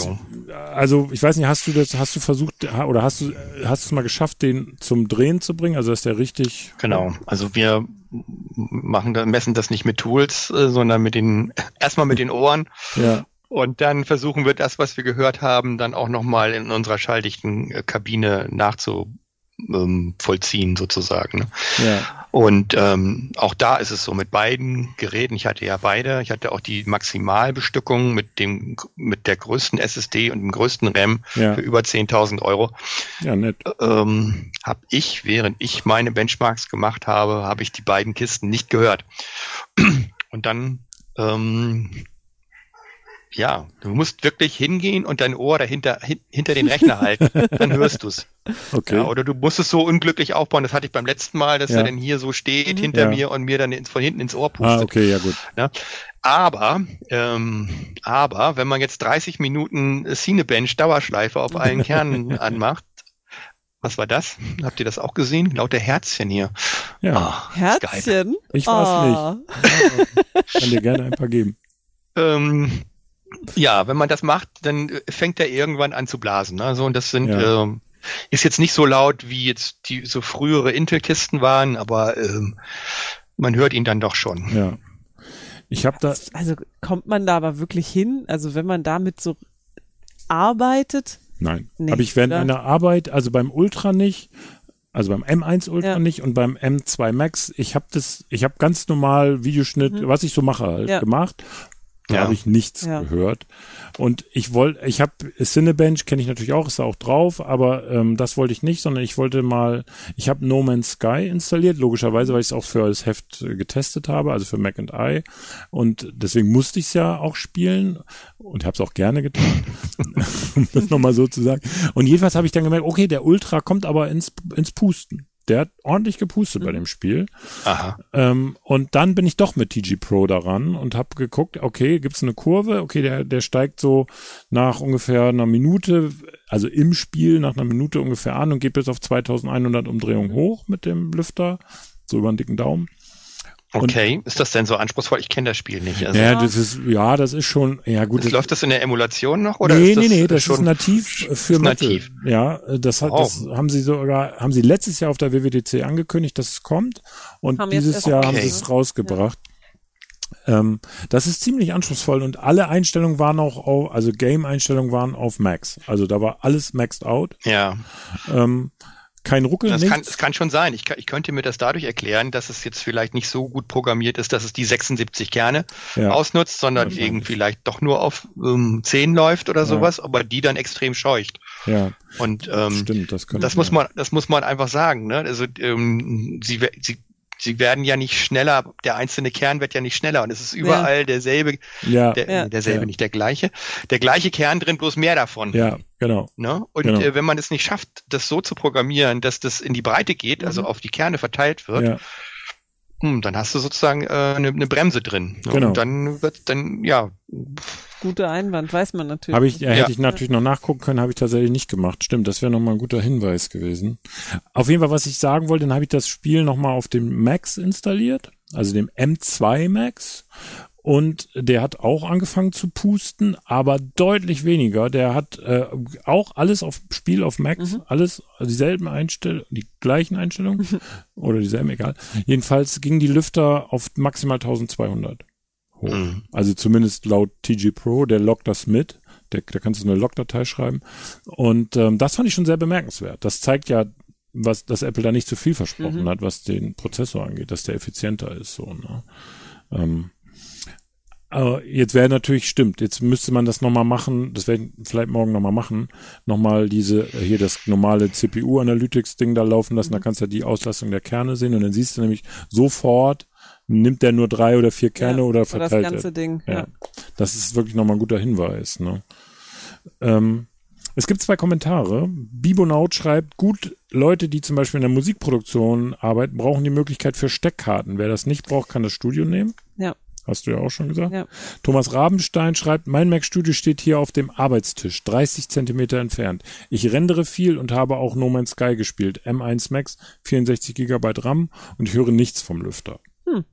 also ich weiß nicht, hast du das, hast du versucht oder hast du hast du es mal geschafft, den zum Drehen zu bringen? Also dass der richtig Genau. Also wir machen da, messen das nicht mit Tools, äh, sondern mit den, erstmal mit den Ohren. ja Und dann versuchen wir das, was wir gehört haben, dann auch nochmal in unserer schalldichten äh, Kabine nachzu ähm, vollziehen sozusagen. Ne? ja Und ähm, auch da ist es so mit beiden Geräten. Ich hatte ja beide. Ich hatte auch die Maximalbestückung mit dem mit der größten SSD und dem größten RAM Ja. für über 10.000 Euro. ja nett Ähm, habe ich, während ich meine Benchmarks gemacht habe, habe ich die beiden Kisten nicht gehört. Und dann ähm, ja, du musst wirklich hingehen und dein Ohr dahinter hin, hinter den Rechner halten, dann hörst du's. okay Ja, oder du musst es so unglücklich aufbauen. Das hatte ich beim letzten Mal, dass Ja. er dann hier so steht Mhm. hinter Ja. mir und mir dann ins, von hinten ins Ohr ah pustet. okay ja gut Aber, ähm, aber wenn man jetzt 30 Minuten Cinebench Dauerschleife auf allen Kernen anmacht, was war das? Habt ihr das auch gesehen? Lauter Herzchen hier. ja Ah, geil. Herzchen. ich weiß Ah. nicht kann dir gerne ein paar geben Ähm, ja, wenn man das macht, dann äh, fängt er irgendwann an zu blasen. Ne? So, und das sind Ja. ähm, ist jetzt nicht so laut, wie jetzt die so frühere Intel-Kisten waren, aber ähm, man hört ihn dann doch schon. ja ich habe da Also kommt man da aber wirklich hin? Also wenn man damit so arbeitet? Nein. Nicht, Aber ich während oder? meiner Arbeit, also beim Ultra nicht, also beim M1 Ultra Ja. nicht und beim M2 Max, ich habe das, ich habe ganz normal Videoschnitt, was ich so mache halt, Ja. gemacht. Da Ja. habe ich nichts Ja. gehört. Und ich wollte, ich habe Cinebench kenne ich natürlich auch, ist da auch drauf, aber ähm, das wollte ich nicht, sondern ich wollte mal, ich habe No Man's Sky installiert, logischerweise, weil ich es auch für das Heft äh, getestet habe, also für Mac and I. Und deswegen musste ich es ja auch spielen und habe es auch gerne getan, um das nochmal so zu sagen. Und jedenfalls habe ich dann gemerkt, okay, der Ultra kommt aber ins, ins Pusten. Der hat ordentlich gepustet bei dem Spiel. Aha. Ähm, und dann bin ich doch mit TG Pro daran und habe geguckt, okay, gibt's eine Kurve? Okay, der, der steigt so nach ungefähr einer Minute, also im Spiel nach einer Minute ungefähr an und geht bis auf 2100 Umdrehungen hoch mit dem Lüfter, so über den dicken Daumen. Okay, ist das denn so anspruchsvoll? Ich kenne das Spiel nicht. Also, ja, das ist, ja, das ist schon, ja gut. das, läuft das in der Emulation noch oder nee, ist das nee, nee, das schon ist nativ für nativ. Ja, das hat, Wow. das haben sie sogar, haben sie letztes Jahr auf der WWDC angekündigt, dass es kommt und Haben dieses Jahr haben Okay. sie es rausgebracht. Ähm, das ist ziemlich anspruchsvoll und alle Einstellungen waren auch auf, also Game-Einstellungen waren auf Max. Also da war alles maxed out. Ja, Ähm, kein Ruckel, Das kann, das kann schon sein. Ich, ich könnte mir das dadurch erklären, dass es jetzt vielleicht nicht so gut programmiert ist, dass es die 76 Kerne Ja. ausnutzt, sondern irgendwie vielleicht doch nur auf ähm, 10 läuft oder sowas, aber die dann extrem scheucht. ja, Und ähm, stimmt, das das muss man, das muss man einfach sagen. Ne? Also ähm, sie, sie, sie werden ja nicht schneller. Der einzelne Kern wird ja nicht schneller und es ist überall derselbe, Ja, der, Ja. derselbe, Ja. nicht der gleiche, der gleiche Kern drin, bloß mehr davon. ja, genau. Ne? Und Genau. äh, wenn man es nicht schafft, das so zu programmieren, dass das in die Breite geht, also Mhm. auf die Kerne verteilt wird, Ja, hm, dann hast du sozusagen äh, eine, eine Bremse drin. Ne? Genau. Und dann wird dann, ja, Guter Einwand, weiß man natürlich. habe ich, ja, Ja. hätte ich natürlich noch nachgucken können, habe ich tatsächlich nicht gemacht. Stimmt, das wäre nochmal ein guter Hinweis gewesen. Auf jeden Fall, was ich sagen wollte, dann habe ich das Spiel nochmal auf dem Max installiert, also dem M2 Max. Und der hat auch angefangen zu pusten, aber deutlich weniger. Der hat äh, auch alles auf Spiel auf Max, Mhm. alles also dieselben Einstellungen, die gleichen Einstellungen oder dieselben, egal. Jedenfalls gingen die Lüfter auf maximal 1200 hoch. Mhm. Also zumindest laut TG Pro, der loggt das mit. Der, da kannst du eine Logdatei schreiben. Und ähm, das fand ich schon sehr bemerkenswert. Das zeigt ja, was, dass Apple da nicht zu viel versprochen Mhm. hat, was den Prozessor angeht, dass der effizienter ist. So, ne? ähm, aber jetzt wäre natürlich, stimmt, jetzt müsste man das nochmal machen, das werde ich vielleicht morgen nochmal machen, nochmal diese, äh, hier das normale CPU-Analytics-Ding da laufen lassen, da kannst du ja die Auslastung der Kerne sehen und dann siehst du nämlich sofort, nimmt der nur drei oder vier Kerne Ja, oder oder das verteilt er. ganze Ding. Ja. Ja. Das ist wirklich nochmal ein guter Hinweis. Ne? Ähm, es gibt zwei Kommentare. Bibonaut schreibt, gut, Leute, die zum Beispiel in der Musikproduktion arbeiten, brauchen die Möglichkeit für Steckkarten. Wer das nicht braucht, kann das Studio nehmen. Ja. Hast du ja auch schon gesagt. Ja. Thomas Rabenstein schreibt, mein Mac Studio steht hier auf dem Arbeitstisch, 30 Zentimeter entfernt. Ich rendere viel und habe auch No Man's Sky gespielt. M1 Max, 64 Gigabyte RAM und ich höre nichts vom Lüfter. Hm.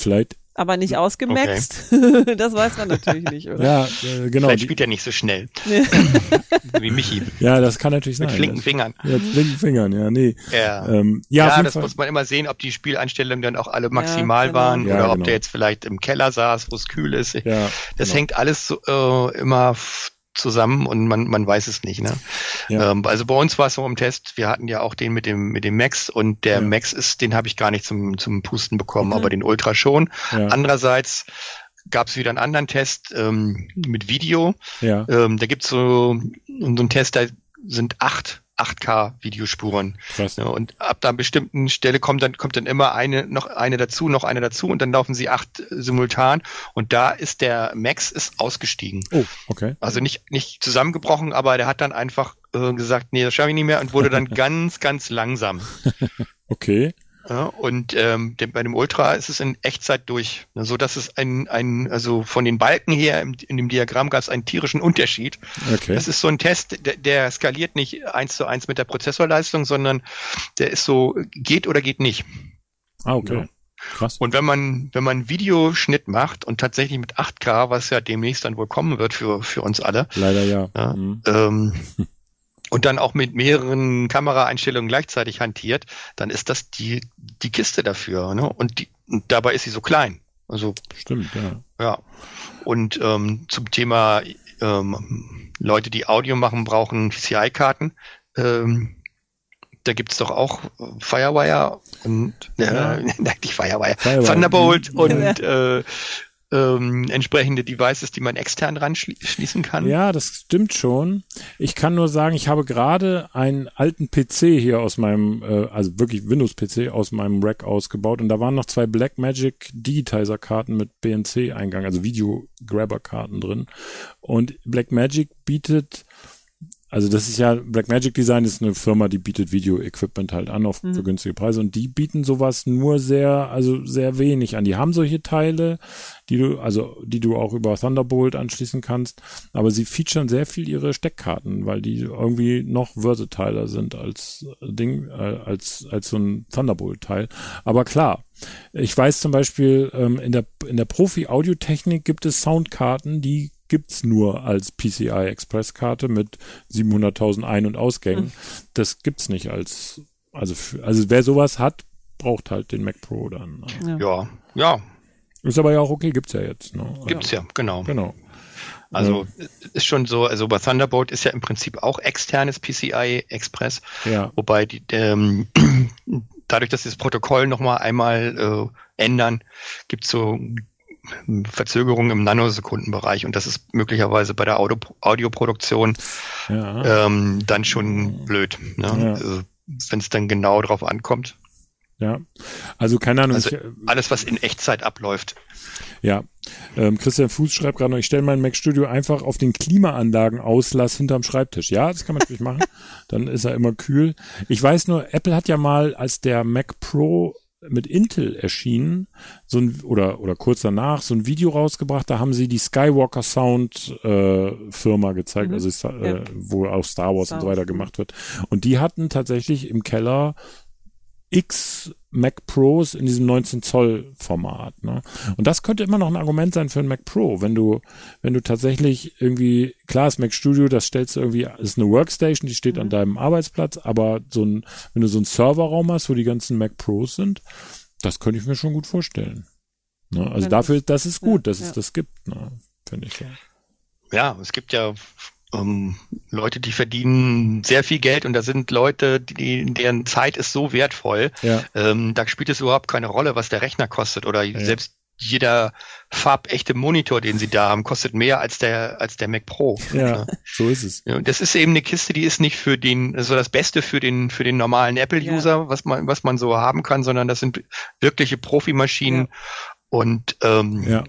Vielleicht, Aber nicht ausgemaxt. das weiß man natürlich nicht, oder? ja, äh, genau. vielleicht spielt er nicht so schnell wie Michi ja, das kann natürlich sein. mit flinken Das- Fingern. Ja, mit flinken Fingern, ja, nee. Ja. Ähm, ja, Ja, das Fall. muss man immer sehen, ob die Spieleinstellungen dann auch alle maximal genau. waren Ja, oder ob genau. der jetzt vielleicht im Keller saß, wo es kühl ist. ja, Das genau. hängt alles so, äh, immer zusammen und man, man weiß es nicht. Ne? Ja. Ähm, also bei uns war es so im Test, wir hatten ja auch den mit dem mit dem Max und der Ja. Max ist, den habe ich gar nicht zum, zum Pusten bekommen, Mhm. aber den Ultra schon. ja, Andererseits gab es wieder einen anderen Test ähm, mit Video. ja, Ähm, da gibt's so, so einen Test, da sind acht 8K Videospuren. krass. Ja, und ab da bestimmten Stelle kommt dann, kommt dann immer eine, noch eine dazu, noch eine dazu und dann laufen sie acht äh, simultan und da ist der Max ist ausgestiegen. Oh, okay. Also nicht, nicht zusammengebrochen, aber der hat dann einfach äh, gesagt, nee, das schaffe ich nicht mehr und wurde dann ganz, ganz langsam. Okay. Ja, und ähm, bei dem Ultra ist es in Echtzeit durch, ne, so dass es ein, ein, also von den Balken her im, in dem Diagramm gab es einen tierischen Unterschied. Okay. Das ist so ein Test, der, der skaliert nicht eins zu eins mit der Prozessorleistung, sondern der ist so, geht oder geht nicht. Ah, okay. Ja. Krass. Und wenn man, wenn man Videoschnitt macht und tatsächlich mit 8K, was ja demnächst dann wohl kommen wird für, für uns alle, Leider ja. Ja. Mhm. ähm, und dann auch mit mehreren Kameraeinstellungen gleichzeitig hantiert, dann ist das die, die Kiste dafür. Ne? Und, die, und dabei ist sie so klein. Also Stimmt, ja. ja. Und ähm, zum Thema ähm, Leute, die Audio machen, brauchen PCI-Karten. Ähm, da gibt's doch auch Firewire und äh, Ja. nein, nicht Firewire, Firewire. Thunderbolt und äh, ähm, entsprechende Devices, die man extern ranschließen kann. Ja, das stimmt schon. Ich kann nur sagen, ich habe gerade einen alten PC hier aus meinem, äh, also wirklich Windows-PC aus meinem Rack ausgebaut und da waren noch zwei Blackmagic Digitizer-Karten mit BNC-Eingang, also Video-Grabber-Karten drin. Und Blackmagic bietet also das ist ja, Blackmagic Design ist eine Firma, die bietet Video-Equipment halt an auf für günstige Preise und die bieten sowas nur sehr, also sehr wenig an. Die haben solche Teile, die du, also die du auch über Thunderbolt anschließen kannst, aber sie featuren sehr viel ihre Steckkarten, weil die irgendwie noch versatiler sind als Ding, äh, als, als so ein Thunderbolt-Teil. Aber klar, ich weiß zum Beispiel, ähm, in der, in der Profi-Audiotechnik gibt es Soundkarten, die gibt's nur als PCI Express Karte mit 700.000 Ein- und Ausgängen. Das gibt's nicht als also für, also wer sowas hat, braucht halt den Mac Pro dann. ne? Ja. Ja, ja, Ist aber ja auch okay, gibt's ja jetzt. Ne? Also, gibt's ja, genau. Genau. Also ist schon so, also bei Thunderbolt ist ja im Prinzip auch externes PCI Express, Ja. wobei die, ähm, dadurch, dass sie das Protokoll nochmal einmal äh, ändern, gibt es so Verzögerungen im Nanosekundenbereich und das ist möglicherweise bei der Audio Audioproduktion Ja. ähm, dann schon blöd, ne? Ja. also, wenn es dann genau drauf ankommt. Ja. Also keine Ahnung. Also ich, alles, was in Echtzeit abläuft. Ja, ähm, Christian Fuß schreibt gerade noch, ich stelle mein Mac Studio einfach auf den Klimaanlagenauslass hinterm Schreibtisch. Ja, das kann man natürlich machen. Dann ist er immer kühl. Ich weiß nur, Apple hat ja mal, als der Mac Pro mit Intel erschienen, so ein, oder, oder kurz danach, so ein Video rausgebracht, da haben sie die Skywalker Sound äh, Firma gezeigt, Mhm. also äh, Ja. wo auch Star Wars Star und so weiter Wars, mhm. gemacht wird. Und die hatten tatsächlich im Keller X Mac Pros in diesem 19 Zoll Format. Ne? Und das könnte immer noch ein Argument sein für ein Mac Pro, wenn du, wenn du tatsächlich irgendwie, klar ist Mac Studio, das stellst du irgendwie, ist eine Workstation, die steht an deinem Arbeitsplatz, aber so ein, wenn du so einen Serverraum hast, wo die ganzen Mac Pros sind, das könnte ich mir schon gut vorstellen. Ne? Also Wenn dafür, das ist gut, dass ja. es das gibt, ne? finde ich. Ja. Ja, es gibt ja ähm, Leute, die verdienen sehr viel Geld und da sind Leute, die, deren Zeit ist so wertvoll. Ja, Ähm, da spielt es überhaupt keine Rolle, was der Rechner kostet oder selbst jeder farbechte Monitor, den sie da haben, kostet mehr als der als der Mac Pro. ja, so ist es. Ja, das ist eben eine Kiste, die ist nicht für den, so das Beste für den, für den normalen Apple-User, was man, was man so haben kann, sondern das sind wirkliche Profimaschinen. Und ähm, Ja,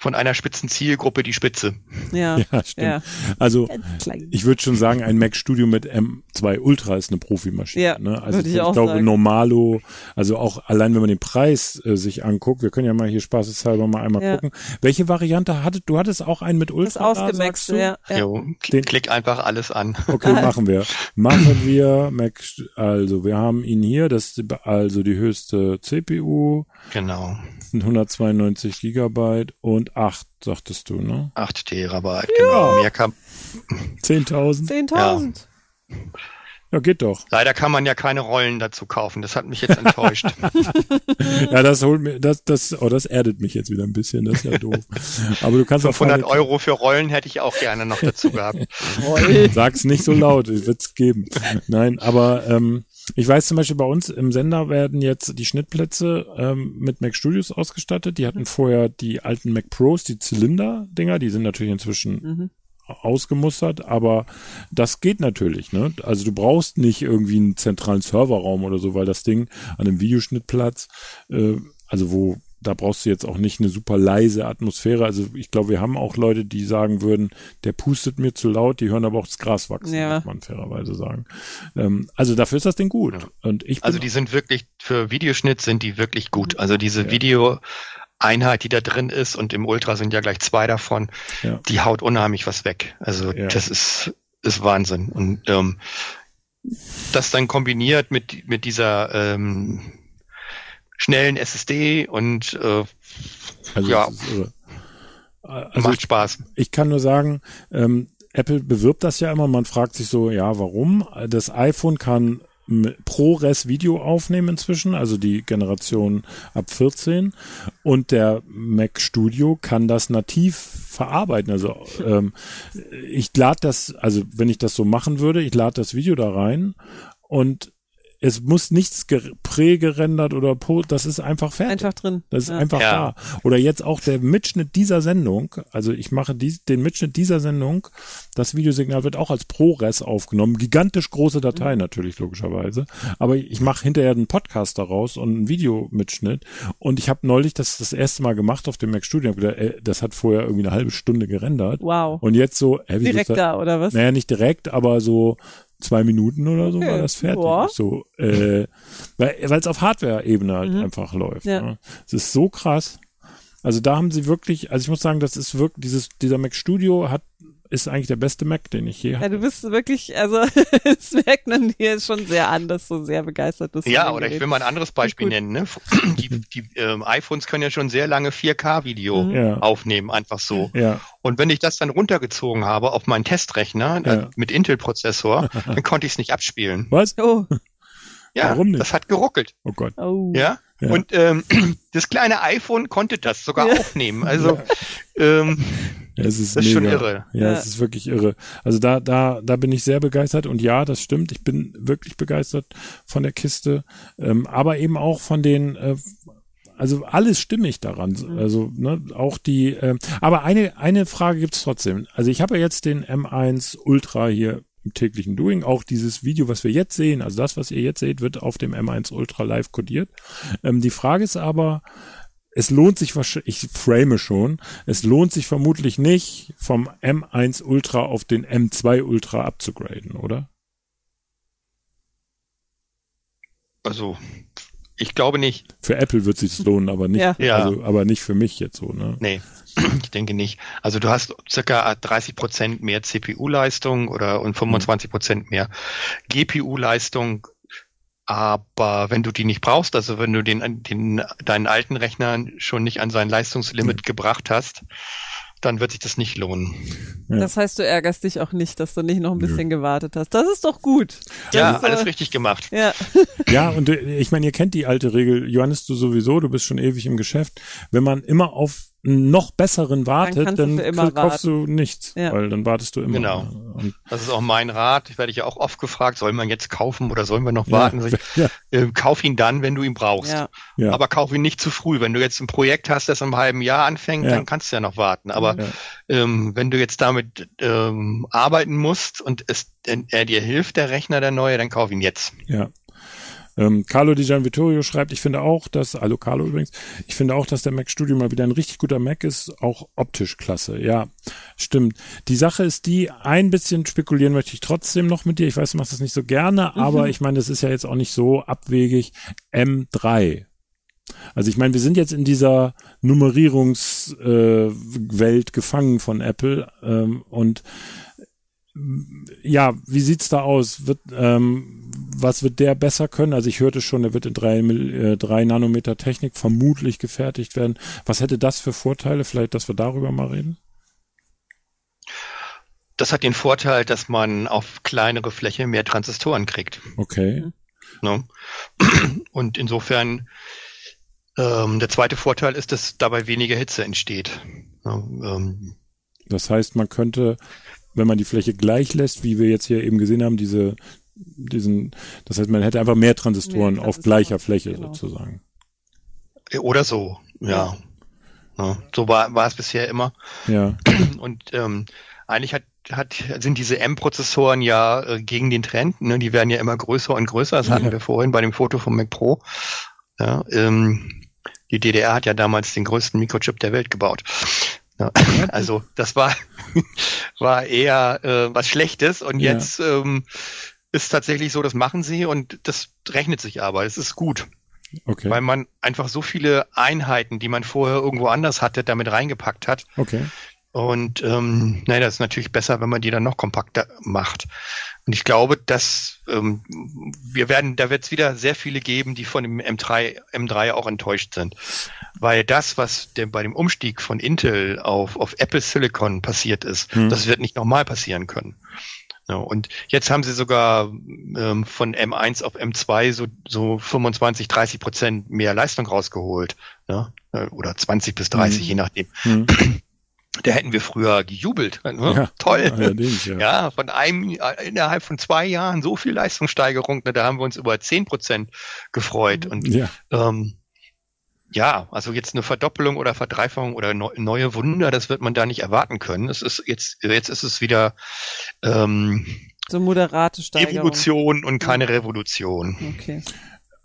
von einer spitzen Zielgruppe die Spitze. Ja. ja, stimmt. Ja. Also, klein. ich würde schon sagen, ein Mac Studio mit M2 Ultra ist eine Profimaschine. Ja, ne? Also würde ich ich, auch glaube, sagen. Normalo, also auch allein wenn man den Preis äh, sich anguckt, wir können ja mal hier spaßeshalber mal einmal Ja. gucken. Welche Variante hattet du? hattest auch einen mit Das Ultra? da, ausgemaxt, sagst du? ja. ja. Jo, Den- klick, klick einfach alles an. Okay, machen wir. Machen wir Mac, also wir haben ihn hier, das ist also die höchste CPU, Genau. sind 192 Gigabyte und 8, sagtest du, ne? 8 Terabyte, genau. Mehr kann, 10.000? 10.000. Ja, geht doch. leider kann man ja keine Rollen dazu kaufen. Das hat mich jetzt enttäuscht. Ja, das holt mir, das, das, oh, das erdet mich jetzt wieder ein bisschen, das ist ja doof. Aber du kannst auch 500 Final- Euro für Rollen hätte ich auch gerne noch dazu gehabt. Sag's nicht so laut, es wird's geben. Nein, aber ähm, ich weiß zum Beispiel bei uns im Sender werden jetzt die Schnittplätze ähm, mit Mac Studios ausgestattet. Die hatten vorher die alten Mac Pros, die Zylinder-Dinger, die sind natürlich inzwischen Mhm. ausgemustert, aber das geht natürlich, ne? Also du brauchst nicht irgendwie einen zentralen Serverraum oder so, weil das Ding an einem Videoschnittplatz, äh, also wo da brauchst du jetzt auch nicht eine super leise Atmosphäre. Also ich glaube, wir haben auch Leute, die sagen würden, der pustet mir zu laut, die hören aber auch das Gras wachsen, Ja. muss man fairerweise sagen. Ähm, also dafür ist das Ding gut. Und ich Also die sind wirklich, für Videoschnitt sind die wirklich gut. Also diese Ja. Videoeinheit, die da drin ist und im Ultra sind ja gleich zwei davon, Ja. die haut unheimlich was weg. Also Ja. das ist, ist Wahnsinn. Und ähm, das dann kombiniert mit, mit dieser ähm, schnellen SSD und äh, also ja. irre. Also macht Spaß. ich kann nur sagen, ähm, Apple bewirbt das ja immer. Man fragt sich so, ja, warum? Das iPhone kann ProRes Video aufnehmen inzwischen, also die Generation ab 14. Und der Mac Studio kann das nativ verarbeiten. Also ähm, ich lade das, also wenn ich das so machen würde, ich lade das Video da rein und es muss nichts ger- prägerendert oder po, das ist einfach fertig. Einfach drin. Das ist Ja. einfach Ja. da. Oder jetzt auch der Mitschnitt dieser Sendung. Also ich mache dies, den Mitschnitt dieser Sendung. Das Videosignal wird auch als ProRes aufgenommen. Gigantisch große Datei natürlich, logischerweise. Aber ich mache hinterher einen Podcast daraus und einen Videomitschnitt. Und ich habe neulich das das erste Mal gemacht auf dem Mac Studio. Hab gedacht, ey, das hat vorher irgendwie eine halbe Stunde gerendert. Wow. Und jetzt so, ey, Direkt da, oder was? naja, nicht direkt, aber so zwei Minuten oder so Okay. war das fertig. Ja. So, äh, weil es auf Hardware-Ebene halt Mhm. einfach läuft. Ja. Ne? Es ist so krass. Also da haben sie wirklich, also ich muss sagen, das ist wirklich, dieses, dieser Mac Studio hat, ist eigentlich der beste Mac, den ich je Ja, hatte. du bist wirklich, also es merkt man dir schon sehr an, dass du sehr begeistert bist. Ja, oder ich Gerät. will mal ein anderes Beispiel Gut. nennen. Ne? Die, die ähm, iPhones können ja schon sehr lange 4K-Video Mhm. Ja. aufnehmen, einfach so. Ja, Und wenn ich das dann runtergezogen habe auf meinen Testrechner Ja. äh, mit Intel-Prozessor, dann konnte ich es nicht abspielen. was? Oh, Ja, Warum nicht? das hat geruckelt. Oh Gott. oh. Ja. Ja. Und ähm, das kleine iPhone konnte das sogar Ja. aufnehmen. Also ähm, Ja, es ist, Das ist mega. schon irre. Ja, Ja. es ist wirklich irre. Also da, da, da bin ich sehr begeistert und ja, das stimmt. Ich bin wirklich begeistert von der Kiste, ähm, aber eben auch von den, äh, also alles stimmig daran. Also ne, auch die. ähm, aber eine eine Frage gibt's trotzdem. Also ich habe ja jetzt den M1 Ultra hier im täglichen Doing. Auch dieses Video, was wir jetzt sehen, also das, was ihr jetzt seht, wird auf dem M1 Ultra live codiert. Ähm, die Frage ist aber, es lohnt sich wahrscheinlich, ich frame schon, es lohnt sich vermutlich nicht, vom M1 Ultra auf den M2 Ultra abzugraden, oder? Also, ich glaube nicht. Für Apple wird sich das lohnen, aber nicht. Ja. also, aber nicht für mich jetzt so, ne? Nee, ich denke nicht. Also du hast circa 30 Prozent mehr CPU-Leistung oder und 25 Prozent mehr GPU-Leistung. Aber wenn du die nicht brauchst, also wenn du den, den, deinen alten Rechner schon nicht an sein Leistungslimit gebracht hast, dann wird sich das nicht lohnen. Ja. Das heißt, du ärgerst dich auch nicht, dass du nicht noch ein Nö. bisschen gewartet hast. Das ist doch gut. Das ja, ist, äh, alles richtig gemacht. Ja, Ja, und äh, ich meine, ihr kennt die alte Regel, Johannes, du sowieso, du bist schon ewig im Geschäft. Wenn man immer auf noch besseren wartet, dann, immer kaufst du nichts, Ja. weil dann wartest du immer. Genau. Und, Das ist auch mein Rat. Ich werde ja auch oft gefragt, soll man jetzt kaufen oder sollen wir noch Ja. warten? Ich, Ja. äh, kauf ihn dann, wenn du ihn brauchst. ja. ja. Aber kauf ihn nicht zu früh. Wenn du jetzt ein Projekt hast, das im halben Jahr anfängt, Ja. dann kannst du ja noch warten. Aber Ja. ähm, wenn du jetzt damit ähm, arbeiten musst und es, äh, er dir hilft, der Rechner, der neue, dann kauf ihn jetzt. Ja. Ähm, Carlo Di Gian Vittorio schreibt, ich finde auch, dass, hallo Carlo übrigens, ich finde auch, dass der Mac Studio mal wieder ein richtig guter Mac ist, auch optisch klasse. Ja, stimmt. Die Sache ist die, ein bisschen spekulieren möchte ich trotzdem noch mit dir. Ich weiß, du machst das nicht so gerne, aber ich meine, das ist ja jetzt auch nicht so abwegig. M3. Also ich meine, wir sind jetzt in dieser Nummerierungswelt äh, Welt gefangen von Apple ähm, und ja, wie sieht's da aus? Wird, ähm, was wird der besser können? Also ich hörte schon, der wird in drei, äh, drei Nanometer Technik vermutlich gefertigt werden. Was hätte das für Vorteile? Vielleicht, dass wir darüber mal reden? Das hat den Vorteil, dass man auf kleinere Fläche mehr Transistoren kriegt. Okay. Ne? Und insofern ähm, der zweite Vorteil ist, dass dabei weniger Hitze entsteht. Ne? Ähm, Das heißt, man könnte, wenn man die Fläche gleich lässt, wie wir jetzt hier eben gesehen haben, diese, diesen, das heißt, man hätte einfach mehr Transistoren Mehr auf Transistoren, gleicher Fläche genau. sozusagen. oder so, ja. Ne? So war, war es bisher immer. Ja, Und ähm, eigentlich hat, hat, sind diese M-Prozessoren ja äh, gegen den Trend. Ne? Die werden ja immer größer und größer. Das hatten Ja. wir vorhin bei dem Foto vom Mac Pro. Ja, ähm, die DDR hat ja damals den größten Mikrochip der Welt gebaut. Ja, also das war, war eher äh, was Schlechtes. Und Ja. jetzt ähm, ist tatsächlich so, das machen sie und das rechnet sich aber. Es ist gut. okay. Weil man einfach so viele Einheiten, die man vorher irgendwo anders hatte, damit reingepackt hat. Okay. Und ähm, nein, das ist natürlich besser, wenn man die dann noch kompakter macht. Und ich glaube, dass ähm, wir werden, da wird es wieder sehr viele geben, die von dem M3, M3 auch enttäuscht sind. Weil das, was dem, bei dem Umstieg von Intel auf, auf Apple Silicon passiert ist, Hm. das wird nicht nochmal passieren können. Ja, und jetzt haben sie sogar ähm, von M1 auf M2 so, so 25, 30 Prozent mehr Leistung rausgeholt. Ja? Äh, Oder 20 bis 30, Mhm. je nachdem. Hm. Da hätten wir früher gejubelt. Ne? Ja, Toll. Ja. Ja, von einem, äh, innerhalb von zwei Jahren so viel Leistungssteigerung, ne, da haben wir uns über 10 Prozent gefreut. Und Ja, ähm, ja, also jetzt eine Verdoppelung oder Verdreifachung oder neu, neue Wunder, das wird man da nicht erwarten können. Es ist jetzt, jetzt ist es wieder ähm, So moderate Steigerung. Evolution und keine Revolution. Okay.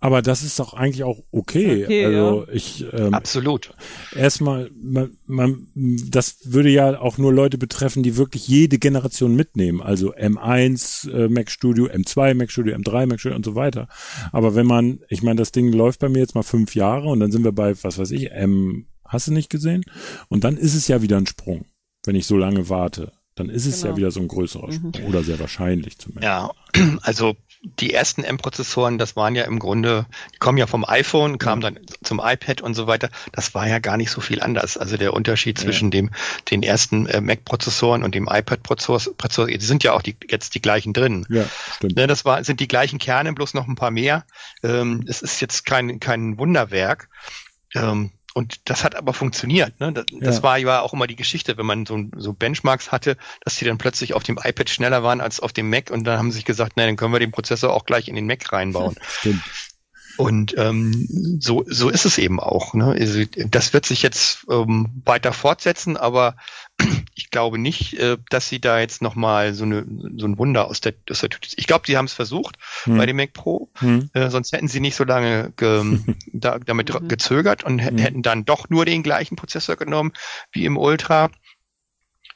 Aber das ist doch eigentlich auch okay. Okay, also ich ähm, Absolut. erstmal, man, man, das würde ja auch nur Leute betreffen, die wirklich jede Generation mitnehmen. Also M1 äh, Mac Studio, M2 Mac Studio, M3 Mac Studio und so weiter. Aber wenn man, ich meine, das Ding läuft bei mir jetzt mal fünf Jahre und dann sind wir bei, was weiß ich, M, hast du nicht gesehen? Und dann ist es ja wieder ein Sprung, wenn ich so lange warte. Dann ist es Genau. ja wieder so ein größerer Sprung. Oder sehr wahrscheinlich zumindest. Ja, also die ersten M-Prozessoren, das waren ja im Grunde, die kommen ja vom iPhone, kamen dann zum iPad und so weiter. Das war ja gar nicht so viel anders. Also der Unterschied zwischen dem, den ersten äh, Mac-Prozessoren und dem iPad-Prozessor, Prozessor, die sind ja auch die, jetzt die gleichen drin. Ja, stimmt. Ne, das war, sind die gleichen Kerne, bloß noch ein paar mehr. Ähm, es ist jetzt kein, kein Wunderwerk. Ähm, und das hat aber funktioniert. Ne? Das, das Ja. war ja auch immer die Geschichte, wenn man so, so Benchmarks hatte, dass die dann plötzlich auf dem iPad schneller waren als auf dem Mac und dann haben sie sich gesagt, na, dann können wir den Prozessor auch gleich in den Mac reinbauen. Stimmt. Und ähm, so, so ist es eben auch. Ne? Also, das wird sich jetzt ähm, weiter fortsetzen, aber ich glaube nicht, äh, dass sie da jetzt nochmal so, eine, so ein Wunder aus der, aus der Tüte. Ich glaube, sie haben es versucht Hm. bei dem Mac Pro, Hm. äh, sonst hätten sie nicht so lange ge, da, damit Mhm. gezögert und Mhm. hätten dann doch nur den gleichen Prozessor genommen wie im Ultra.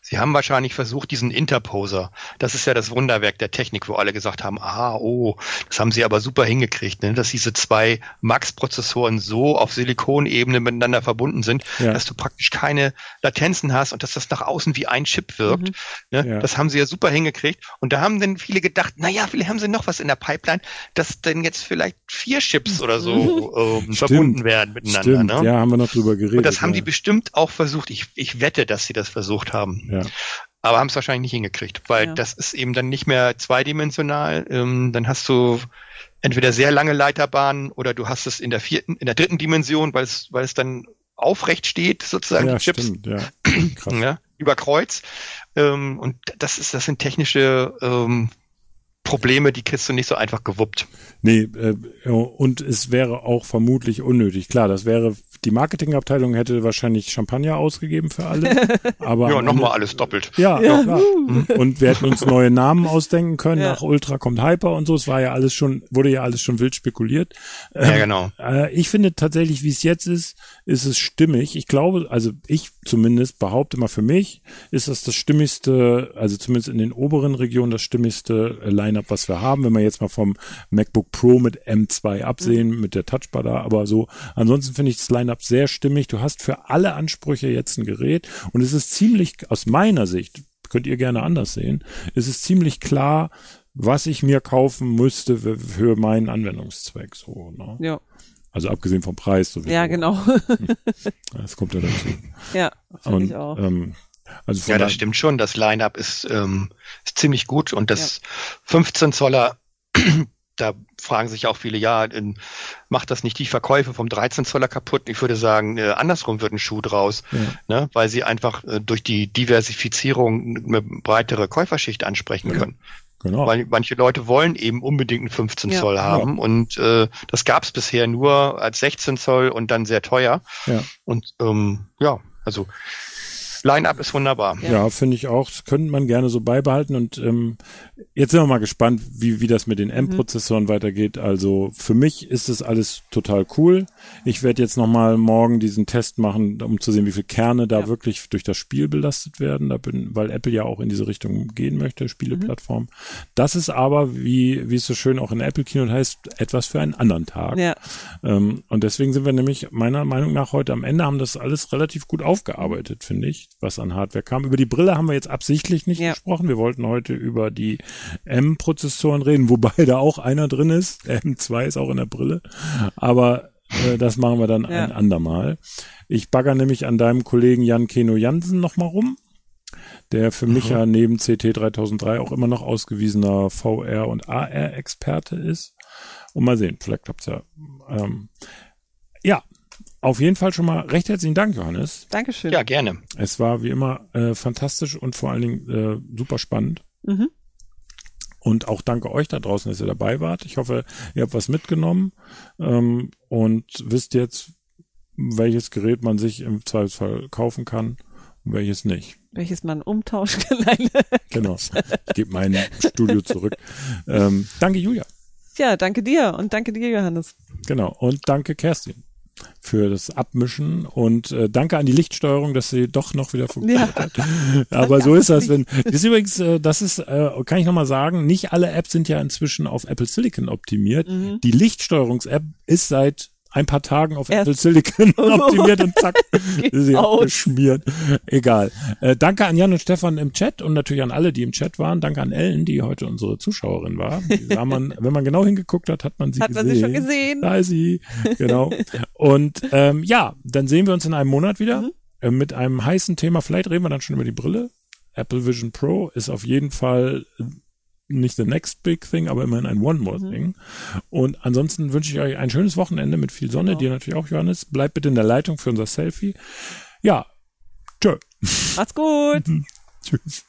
Sie haben wahrscheinlich versucht, diesen Interposer, das ist ja das Wunderwerk der Technik, wo alle gesagt haben, ah, oh, das haben sie aber super hingekriegt, ne? dass diese zwei Max-Prozessoren so auf Silikonebene miteinander verbunden sind, Ja. dass du praktisch keine Latenzen hast und dass das nach außen wie ein Chip wirkt. Mhm. Ne? Ja. Das haben sie ja super hingekriegt. Und da haben dann viele gedacht, naja, vielleicht haben sie noch was in der Pipeline, dass denn jetzt vielleicht vier Chips oder so ähm, verbunden werden miteinander. Stimmt, ne? ja, haben wir noch drüber geredet. Und das haben ja. die bestimmt auch versucht. Ich, ich wette, dass sie das versucht haben. Ja. Aber haben es wahrscheinlich nicht hingekriegt, weil Ja. das ist eben dann nicht mehr zweidimensional. Ähm, dann hast du entweder sehr lange Leiterbahnen oder du hast es in der vierten, in der dritten Dimension, weil es, weil es dann aufrecht steht, sozusagen, ja, die Chips stimmt, ja. Krass. ja, über Kreuz. Ähm, und das ist, das sind technische ähm, Probleme, die kriegst du nicht so einfach gewuppt. Nee, äh, und es wäre auch vermutlich unnötig. Klar, das wäre, die Marketingabteilung hätte wahrscheinlich Champagner ausgegeben für alle. Aber Ja, nochmal alles doppelt. Ja, Ja. klar. Und wir hätten uns neue Namen ausdenken können. Ja. Nach Ultra kommt Hyper und so. Es war ja alles schon, wurde ja alles schon wild spekuliert. Ja, genau. Äh, ich finde tatsächlich, wie es jetzt ist, ist es stimmig. Ich glaube, also ich zumindest behaupte mal für mich, ist das das stimmigste, also zumindest in den oberen Regionen das stimmigste Line-Up, was wir haben. Wenn wir jetzt mal vom MacBook Pro mit M2 absehen, mit der Touchbar da, aber so. Ansonsten finde ich das Line-Up sehr stimmig. Du hast für alle Ansprüche jetzt ein Gerät und es ist ziemlich, aus meiner Sicht, könnt ihr gerne anders sehen, es ist ziemlich klar, was ich mir kaufen müsste für, meinen Anwendungszweck, so, ne? Ja, Also abgesehen vom Preis. sowieso. ja genau. Das kommt ja dazu. ja, finde Und, ich auch. ähm, also Ja, da- das stimmt schon. Das Line-Up ist, ähm, ist ziemlich gut und das 15 Zoller, da fragen sich auch viele, ja, macht das nicht die Verkäufe vom 13 Zoller kaputt? Ich würde sagen, äh, andersrum wird ein Schuh draus, Ja. ne, weil sie einfach äh, durch die Diversifizierung eine breitere Käuferschicht ansprechen können. Genau. Weil manche Leute wollen eben unbedingt einen 15 Ja. Zoll haben und äh, das gab es bisher nur als 16 Zoll und dann sehr teuer. Ja. Und ähm, ja, also Line-Up ist wunderbar. Ja. Ja, finde ich auch. Das könnte man gerne so beibehalten. Und ähm, jetzt sind wir mal gespannt, wie, wie das mit den M-Prozessoren weitergeht. Also für mich ist das alles total cool. Ich werde jetzt nochmal morgen diesen Test machen, um zu sehen, wie viele Kerne da Ja. wirklich durch das Spiel belastet werden. Da bin, weil Apple ja auch in diese Richtung gehen möchte, Spieleplattform. Das ist aber, wie, wie es so schön auch in der Apple Keynote heißt, etwas für einen anderen Tag. Ja, Ähm, und deswegen sind wir nämlich meiner Meinung nach heute am Ende haben das alles relativ gut aufgearbeitet, finde ich, was an Hardware kam. Über die Brille haben wir jetzt absichtlich nicht Ja. gesprochen. Wir wollten heute über die M-Prozessoren reden, wobei da auch einer drin ist. Der M2 ist auch in der Brille. Aber äh, das machen wir dann Ja. ein andermal. Ich bagger nämlich an deinem Kollegen Jan Keno Jansen nochmal rum der für mich ja neben CT 3003 auch immer noch ausgewiesener VR- und AR-Experte ist. Und mal sehen, vielleicht klappt's ja. Ähm, ja, auf jeden Fall schon mal recht herzlichen Dank, Johannes. Dankeschön. Ja, gerne. Es war wie immer äh, fantastisch und vor allen Dingen äh, super spannend. Mhm. Und auch danke euch da draußen, dass ihr dabei wart. Ich hoffe, ihr habt was mitgenommen ähm, und wisst jetzt, welches Gerät man sich im Zweifelsfall kaufen kann und welches nicht. Welches man umtauscht. Nein. Genau. Ich gebe mein Studio zurück. Ähm, danke, Julia. ja, danke dir und danke dir, Johannes. Genau. Und danke, Kerstin, für das Abmischen. Und äh, danke an die Lichtsteuerung, dass sie doch noch wieder funktioniert Ja. hat. Aber so ist das, wenn. Das ist übrigens, äh, das ist, äh, kann ich nochmal sagen, nicht alle Apps sind ja inzwischen auf Apple Silicon optimiert. Mhm. Die Lichtsteuerungs-App ist seit ein paar Tagen auf Apple Silicon optimiert und zack, ist sie aus. abgeschmiert. Egal. Äh, danke an Jan und Stefan im Chat und natürlich an alle, die im Chat waren. Danke an Ellen, die heute unsere Zuschauerin war. Sah man, wenn man genau hingeguckt hat, hat man sie Hat man gesehen. sie schon gesehen? Da ist sie. Genau. Und ähm, ja, dann sehen wir uns in einem Monat wieder Mhm. äh, mit einem heißen Thema. Vielleicht reden wir dann schon über die Brille. Apple Vision Pro ist auf jeden Fall nicht the next big thing, aber immerhin ein one more mhm. thing. Und ansonsten wünsche ich euch ein schönes Wochenende mit viel Sonne, genau. dir natürlich auch, Johannes. Bleibt bitte in der Leitung für unser Selfie. Ja, tschö. Macht's gut. Tschüss.